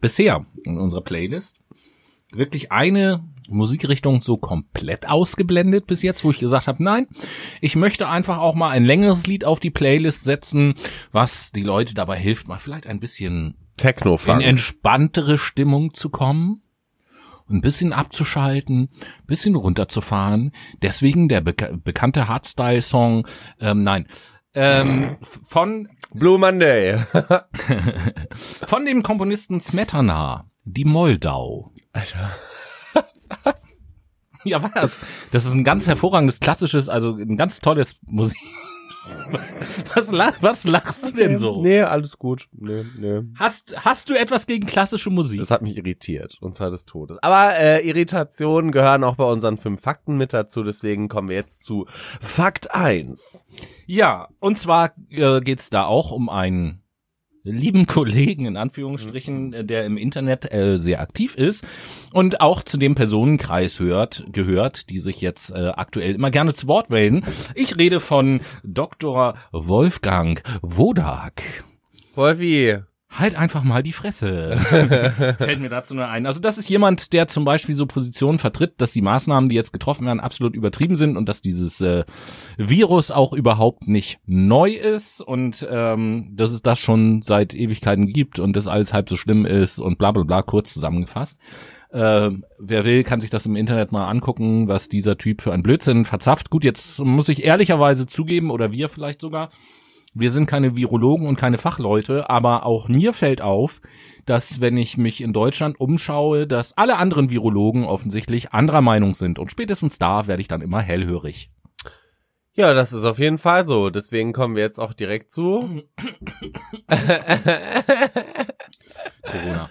B: bisher in unserer Playlist wirklich eine Musikrichtung so komplett ausgeblendet bis jetzt, wo ich gesagt habe, nein, ich möchte einfach auch mal ein längeres Lied auf die Playlist setzen, was die Leute dabei hilft, mal vielleicht ein bisschen
A: Techno
B: in entspanntere Stimmung zu kommen, ein bisschen abzuschalten, ein bisschen runterzufahren. Deswegen der beka bekannte Hardstyle-Song, ähm, nein, ähm, von
A: Blue Monday.
B: von dem Komponisten Smetana, die Moldau.
A: Alter.
B: Ja, was? Das ist ein ganz hervorragendes, klassisches, also ein ganz tolles Musik. Was, lach, was lachst du denn so?
A: Nee, alles gut. Nee, nee.
B: Hast, hast du etwas gegen klassische Musik?
A: Das hat mich irritiert, und zwar des Todes. Aber äh, Irritationen gehören auch bei unseren fünf Fakten mit dazu, deswegen kommen wir jetzt zu Fakt 1.
B: Ja, und zwar äh, geht's da auch um einen lieben Kollegen in Anführungsstrichen, äh, der im Internet äh, sehr aktiv ist und auch zu dem Personenkreis hört, gehört, die sich jetzt äh, aktuell immer gerne zu Wort melden. Ich rede von Dr. Wolfgang Wodak.
A: Wolfi,
B: Halt einfach mal die Fresse. Fällt mir dazu nur ein. Also das ist jemand, der zum Beispiel so Positionen vertritt, dass die Maßnahmen, die jetzt getroffen werden, absolut übertrieben sind und dass dieses äh, Virus auch überhaupt nicht neu ist und ähm, dass es das schon seit Ewigkeiten gibt und das alles halb so schlimm ist und bla bla bla, kurz zusammengefasst. Äh, wer will, kann sich das im Internet mal angucken, was dieser Typ für ein Blödsinn verzapft. Gut, jetzt muss ich ehrlicherweise zugeben, oder wir vielleicht sogar, wir sind keine Virologen und keine Fachleute, aber auch mir fällt auf, dass wenn ich mich in Deutschland umschaue, dass alle anderen Virologen offensichtlich anderer Meinung sind. Und spätestens da werde ich dann immer hellhörig.
A: Ja, das ist auf jeden Fall so. Deswegen kommen wir jetzt auch direkt zu.
B: Corona.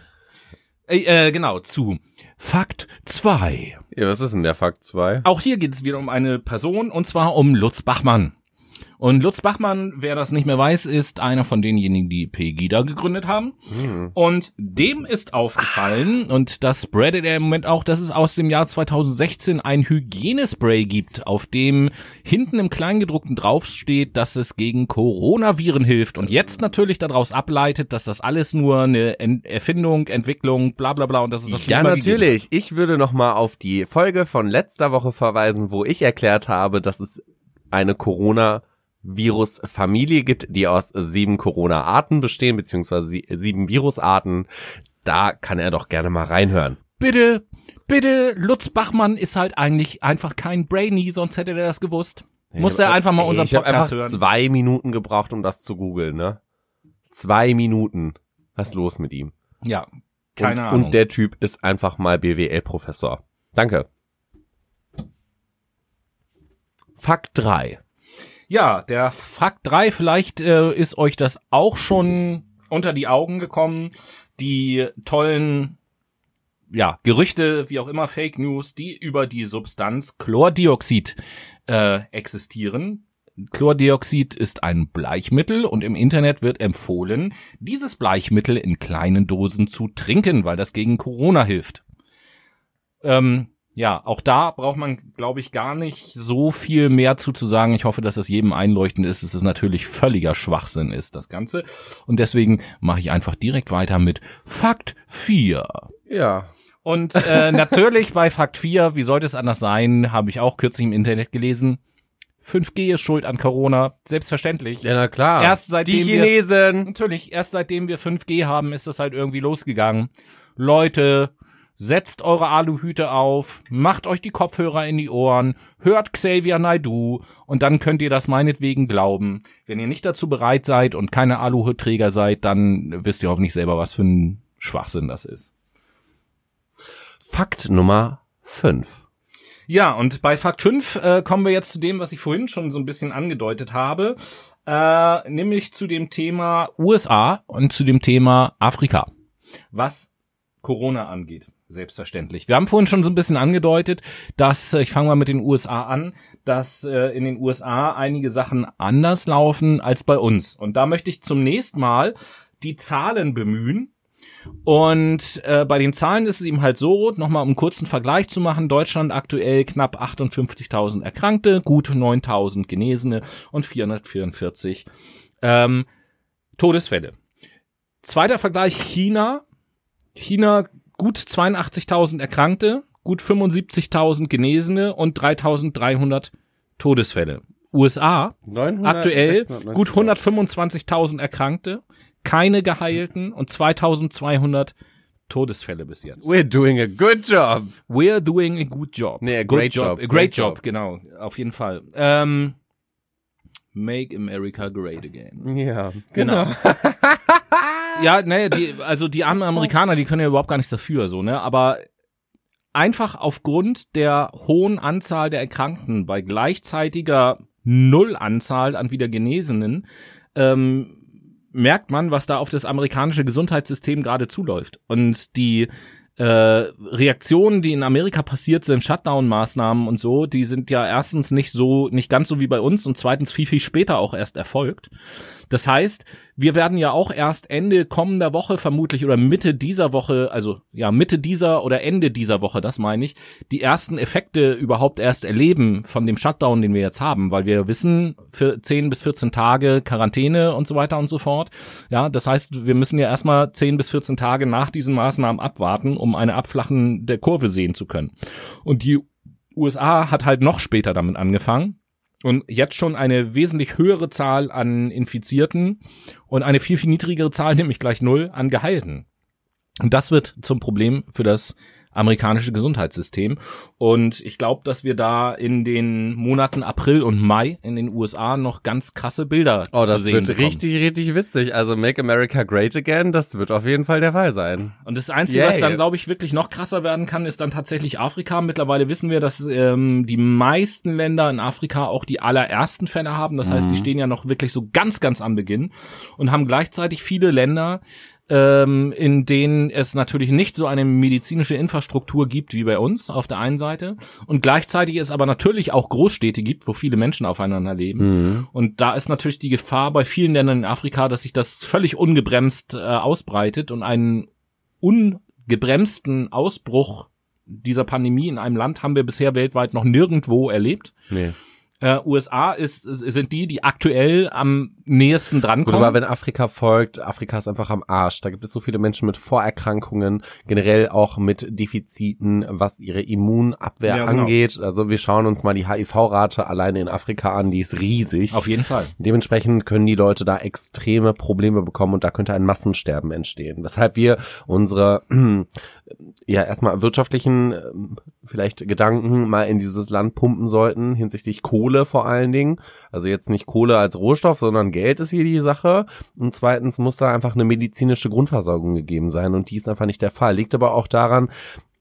B: Äh, äh, genau, zu Fakt 2.
A: Ja, was ist denn der Fakt 2?
B: Auch hier geht es wieder um eine Person und zwar um Lutz Bachmann. Und Lutz Bachmann, wer das nicht mehr weiß, ist einer von denjenigen, die Pegida gegründet haben.
A: Hm.
B: Und dem ist aufgefallen, und das spreadet er im Moment auch, dass es aus dem Jahr 2016 ein Hygienespray gibt, auf dem hinten im Kleingedruckten draufsteht, dass es gegen Coronaviren hilft. Und jetzt natürlich daraus ableitet, dass das alles nur eine En- Erfindung, Entwicklung, bla bla bla und das ist das
A: Ja,
B: gegeben
A: natürlich. Ich würde noch mal auf die Folge von letzter Woche verweisen, wo ich erklärt habe, dass es eine Corona-Virus-Familie gibt, die aus sieben Corona-Arten bestehen, beziehungsweise sie- sieben Virusarten. Da kann er doch gerne mal reinhören.
B: Bitte, bitte, Lutz Bachmann ist halt eigentlich einfach kein Brainy, sonst hätte er das gewusst. Muss er einfach mal unseren
A: ich
B: Podcast
A: einfach
B: hören.
A: zwei Minuten gebraucht, um das zu googeln, ne? Zwei Minuten. Was ist los mit ihm?
B: Ja, keine
A: und,
B: Ahnung.
A: Und der Typ ist einfach mal BWL-Professor. Danke. Fakt 3.
B: ja, der Fakt 3, vielleicht äh, ist euch das auch schon unter die Augen gekommen. Die tollen ja, Gerüchte, wie auch immer, Fake News, die über die Substanz Chlordioxid äh, existieren. Chlordioxid ist ein Bleichmittel und im Internet wird empfohlen, dieses Bleichmittel in kleinen Dosen zu trinken, weil das gegen Corona hilft. Ähm, ja, auch da braucht man, glaube ich, gar nicht so viel mehr zu, zu sagen. Ich hoffe, dass das jedem einleuchtend ist, dass es natürlich völliger Schwachsinn ist, das Ganze. Und deswegen mache ich einfach direkt weiter mit Fakt 4.
A: Ja.
B: Und äh, natürlich bei Fakt 4, wie sollte es anders sein, habe ich auch kürzlich im Internet gelesen. 5G ist schuld an Corona, selbstverständlich.
A: Ja, na klar.
B: Erst seitdem
A: Die
B: wir-
A: Chinesen.
B: Natürlich, erst seitdem wir 5G haben, ist das halt irgendwie losgegangen. Leute, setzt eure Aluhüte auf, macht euch die Kopfhörer in die Ohren, hört Xavier Naidoo und dann könnt ihr das meinetwegen glauben. Wenn ihr nicht dazu bereit seid und keine Aluhutträger seid, dann wisst ihr hoffentlich selber, was für ein Schwachsinn das ist.
A: Fakt Nummer 5.
B: Ja, und bei Fakt 5 äh, kommen wir jetzt zu dem, was ich vorhin schon so ein bisschen angedeutet habe, äh, nämlich zu dem Thema USA und zu dem Thema Afrika, was Corona angeht. Selbstverständlich. Wir haben vorhin schon so ein bisschen angedeutet, dass, äh, ich fange mal mit den USA an, dass äh, in den USA einige Sachen anders laufen als bei uns. Und da möchte ich zunächst mal die Zahlen bemühen, und äh, bei den Zahlen ist es eben halt so, nochmal um einen kurzen Vergleich zu machen, Deutschland aktuell knapp 58.000 Erkrankte, gut 9.000 Genesene und 444 ähm, Todesfälle. Zweiter Vergleich China. China gut 82.000 Erkrankte, gut 75.000 Genesene und 3.300 Todesfälle. USA
A: 900,
B: aktuell
A: 690.
B: gut 125.000 Erkrankte, keine geheilten und 2200 Todesfälle bis jetzt.
A: We're doing a good job.
B: We're doing a good job.
A: Nee, a
B: good
A: great job.
B: A
A: great,
B: job.
A: job.
B: genau, auf jeden Fall. Ähm, make America great again.
A: Ja,
B: Genau. ja, ne, die, also die armen Amerikaner, die können ja überhaupt gar nichts dafür, so, ne, aber einfach aufgrund der hohen Anzahl der Erkrankten bei gleichzeitiger Nullanzahl an wieder Genesenen, ähm, merkt man, was da auf das amerikanische Gesundheitssystem gerade zuläuft. Und die äh, Reaktionen, die in Amerika passiert sind, Shutdown-Maßnahmen und so, die sind ja erstens nicht so, nicht ganz so wie bei uns und zweitens viel, viel später auch erst erfolgt. Das heißt, wir werden ja auch erst Ende kommender Woche vermutlich oder Mitte dieser Woche, also ja, Mitte dieser oder Ende dieser Woche, das meine ich, die ersten Effekte überhaupt erst erleben von dem Shutdown, den wir jetzt haben, weil wir wissen, für 10 bis 14 Tage Quarantäne und so weiter und so fort. Ja, das heißt, wir müssen ja erstmal 10 bis 14 Tage nach diesen Maßnahmen abwarten, um eine Abflachen der Kurve sehen zu können. Und die USA hat halt noch später damit angefangen und jetzt schon eine wesentlich höhere Zahl an Infizierten und eine viel, viel niedrigere Zahl, nämlich gleich null, an Geheilten. Und das wird zum Problem für das amerikanische Gesundheitssystem. Und ich glaube, dass wir da in den Monaten April und Mai in den USA noch ganz krasse Bilder
A: Oh,
B: zu
A: das
B: sehen
A: wird
B: bekommen.
A: richtig, richtig witzig. Also Make America Great Again, das wird auf jeden Fall der Fall sein.
B: Und das Einzige,
A: Yay.
B: was dann, glaube ich, wirklich noch krasser werden kann, ist dann tatsächlich Afrika. Mittlerweile wissen wir, dass ähm, die meisten Länder in Afrika auch die allerersten Fälle haben. Das heißt, die stehen ja noch wirklich so ganz, ganz am Beginn und haben gleichzeitig viele Länder, ähm, in denen es natürlich nicht so eine medizinische Infrastruktur gibt wie bei uns auf der einen Seite und gleichzeitig es aber natürlich auch Großstädte gibt, wo viele Menschen aufeinander leben.
A: Mhm.
B: Und da ist natürlich die Gefahr bei vielen Ländern in Afrika, dass sich das völlig ungebremst äh, ausbreitet und einen ungebremsten Ausbruch dieser Pandemie in einem Land haben wir bisher weltweit noch nirgendwo erlebt.
A: Nee.
B: Äh, USA ist, sind die, die aktuell am nächsten
A: Gut,
B: drankommen.
A: aber wenn Afrika folgt, Afrika ist einfach am Arsch. Da gibt es so viele Menschen mit Vorerkrankungen, generell auch mit Defiziten, was ihre Immunabwehr
B: Ja, genau.
A: angeht. Also wir schauen uns mal die HIV-Rate alleine in Afrika an, die ist riesig.
B: Auf jeden Fall.
A: Dementsprechend können die Leute da extreme Probleme bekommen und da könnte ein Massensterben entstehen. Weshalb wir unsere ja erstmal wirtschaftlichen ähm, vielleicht Gedanken mal in dieses Land pumpen sollten hinsichtlich Kohle vor allen Dingen. Also jetzt nicht Kohle als Rohstoff, sondern Geld ist hier die Sache. Und zweitens muss da einfach eine medizinische Grundversorgung gegeben sein und die ist einfach nicht der Fall. Liegt aber auch daran,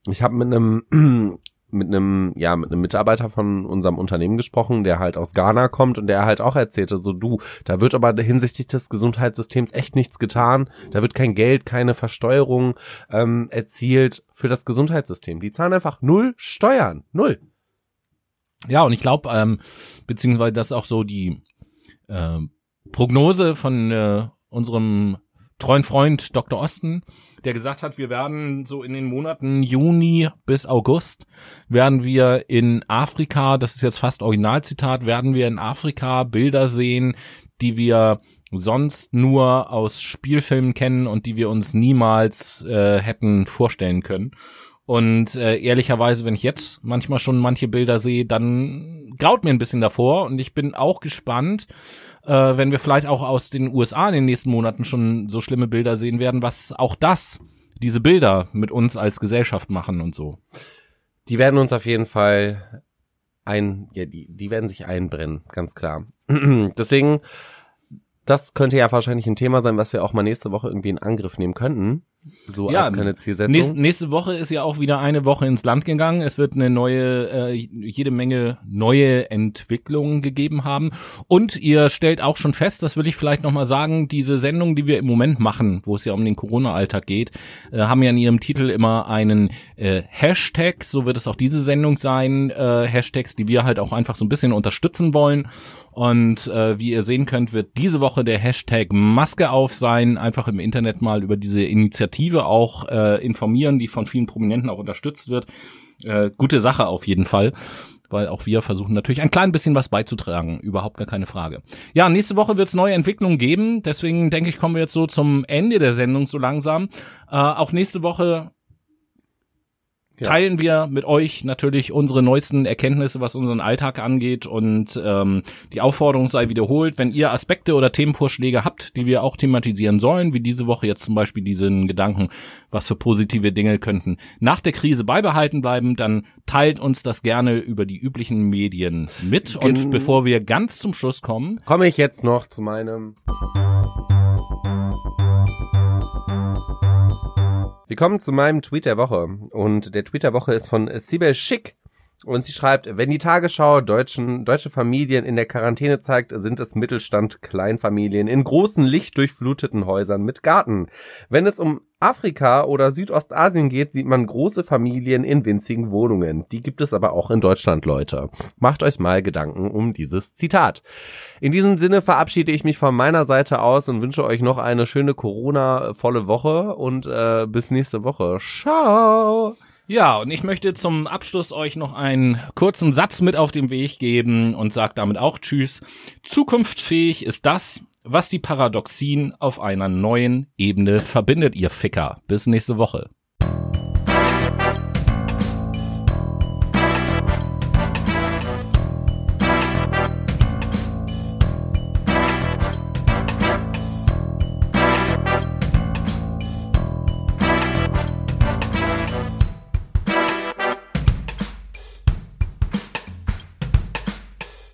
A: ich habe mit einem mit einem ja mit einem Mitarbeiter von unserem Unternehmen gesprochen, der halt aus Ghana kommt und der halt auch erzählte, so du, da wird aber hinsichtlich des Gesundheitssystems echt nichts getan, da wird kein Geld, keine Versteuerung ähm, erzielt für das Gesundheitssystem. Die zahlen einfach null Steuern, null.
B: Ja, und ich glaube, ähm, beziehungsweise das ist auch so die ähm, Prognose von äh, unserem treuen Freund Dr. Osten, der gesagt hat, wir werden so in den Monaten Juni bis August werden wir in Afrika, das ist jetzt fast Originalzitat, werden wir in Afrika Bilder sehen, die wir sonst nur aus Spielfilmen kennen und die wir uns niemals äh, hätten vorstellen können. Und äh, ehrlicherweise, wenn ich jetzt manchmal schon manche Bilder sehe, dann graut mir ein bisschen davor. Und ich bin auch gespannt, äh, wenn wir vielleicht auch aus den USA in den nächsten Monaten schon so schlimme Bilder sehen werden, was auch das, diese Bilder mit uns als Gesellschaft machen und so.
A: Die werden uns auf jeden Fall ein, ja, die, die werden sich einbrennen, ganz klar. Deswegen, das könnte ja wahrscheinlich ein Thema sein, was wir auch mal nächste Woche irgendwie in Angriff nehmen könnten. So
B: Ja,
A: als kleine Zielsetzung.
B: Nächste, nächste Woche ist ja auch wieder eine Woche ins Land gegangen. Es wird eine neue, äh, jede Menge neue Entwicklungen gegeben haben. Und ihr stellt auch schon fest, das will ich vielleicht nochmal sagen, diese Sendung, die wir im Moment machen, wo es ja um den Corona-Alltag geht, äh, haben ja in ihrem Titel immer einen äh, Hashtag, so wird es auch diese Sendung sein, äh, Hashtags, die wir halt auch einfach so ein bisschen unterstützen wollen. Und äh, wie ihr sehen könnt, wird diese Woche der Hashtag Maske auf sein. Einfach im Internet mal über diese Initiative auch äh, informieren, die von vielen Prominenten auch unterstützt wird. Äh, gute Sache auf jeden Fall. Weil auch wir versuchen natürlich ein klein bisschen was beizutragen. Überhaupt gar keine Frage. Ja, nächste Woche wird es neue Entwicklungen geben. Deswegen denke ich, kommen wir jetzt so zum Ende der Sendung so langsam. Äh, auch nächste Woche
A: Ja.
B: teilen wir mit euch natürlich unsere neuesten Erkenntnisse, was unseren Alltag angeht und ähm, die Aufforderung sei wiederholt, wenn ihr Aspekte oder Themenvorschläge habt, die wir auch thematisieren sollen, wie diese Woche jetzt zum Beispiel diesen Gedanken, was für positive Dinge könnten nach der Krise beibehalten bleiben, dann teilt uns das gerne über die üblichen Medien mit. Und
A: Gen-
B: bevor wir ganz zum Schluss kommen,
A: Komme ich jetzt noch zu meinem. Wir kommen zu meinem Tweet der Woche. Und der Tweet der Woche ist von Sibel Schick. Und sie schreibt, wenn die Tagesschau deutschen, deutsche Familien in der Quarantäne zeigt, sind es Mittelstand Kleinfamilien in großen lichtdurchfluteten Häusern mit Garten. Wenn es um Afrika oder Südostasien geht, sieht man große Familien in winzigen Wohnungen. Die gibt es aber auch in Deutschland, Leute. Macht euch mal Gedanken um dieses Zitat. In diesem Sinne verabschiede ich mich von meiner Seite aus und wünsche euch noch eine schöne Corona-volle Woche und äh, bis nächste Woche. Ciao!
B: Ja, und ich möchte zum Abschluss euch noch einen kurzen Satz mit auf den Weg geben und sage damit auch Tschüss. Zukunftsfähig ist das, was die Paradoxien auf einer neuen Ebene verbindet, ihr Ficker. Bis nächste Woche.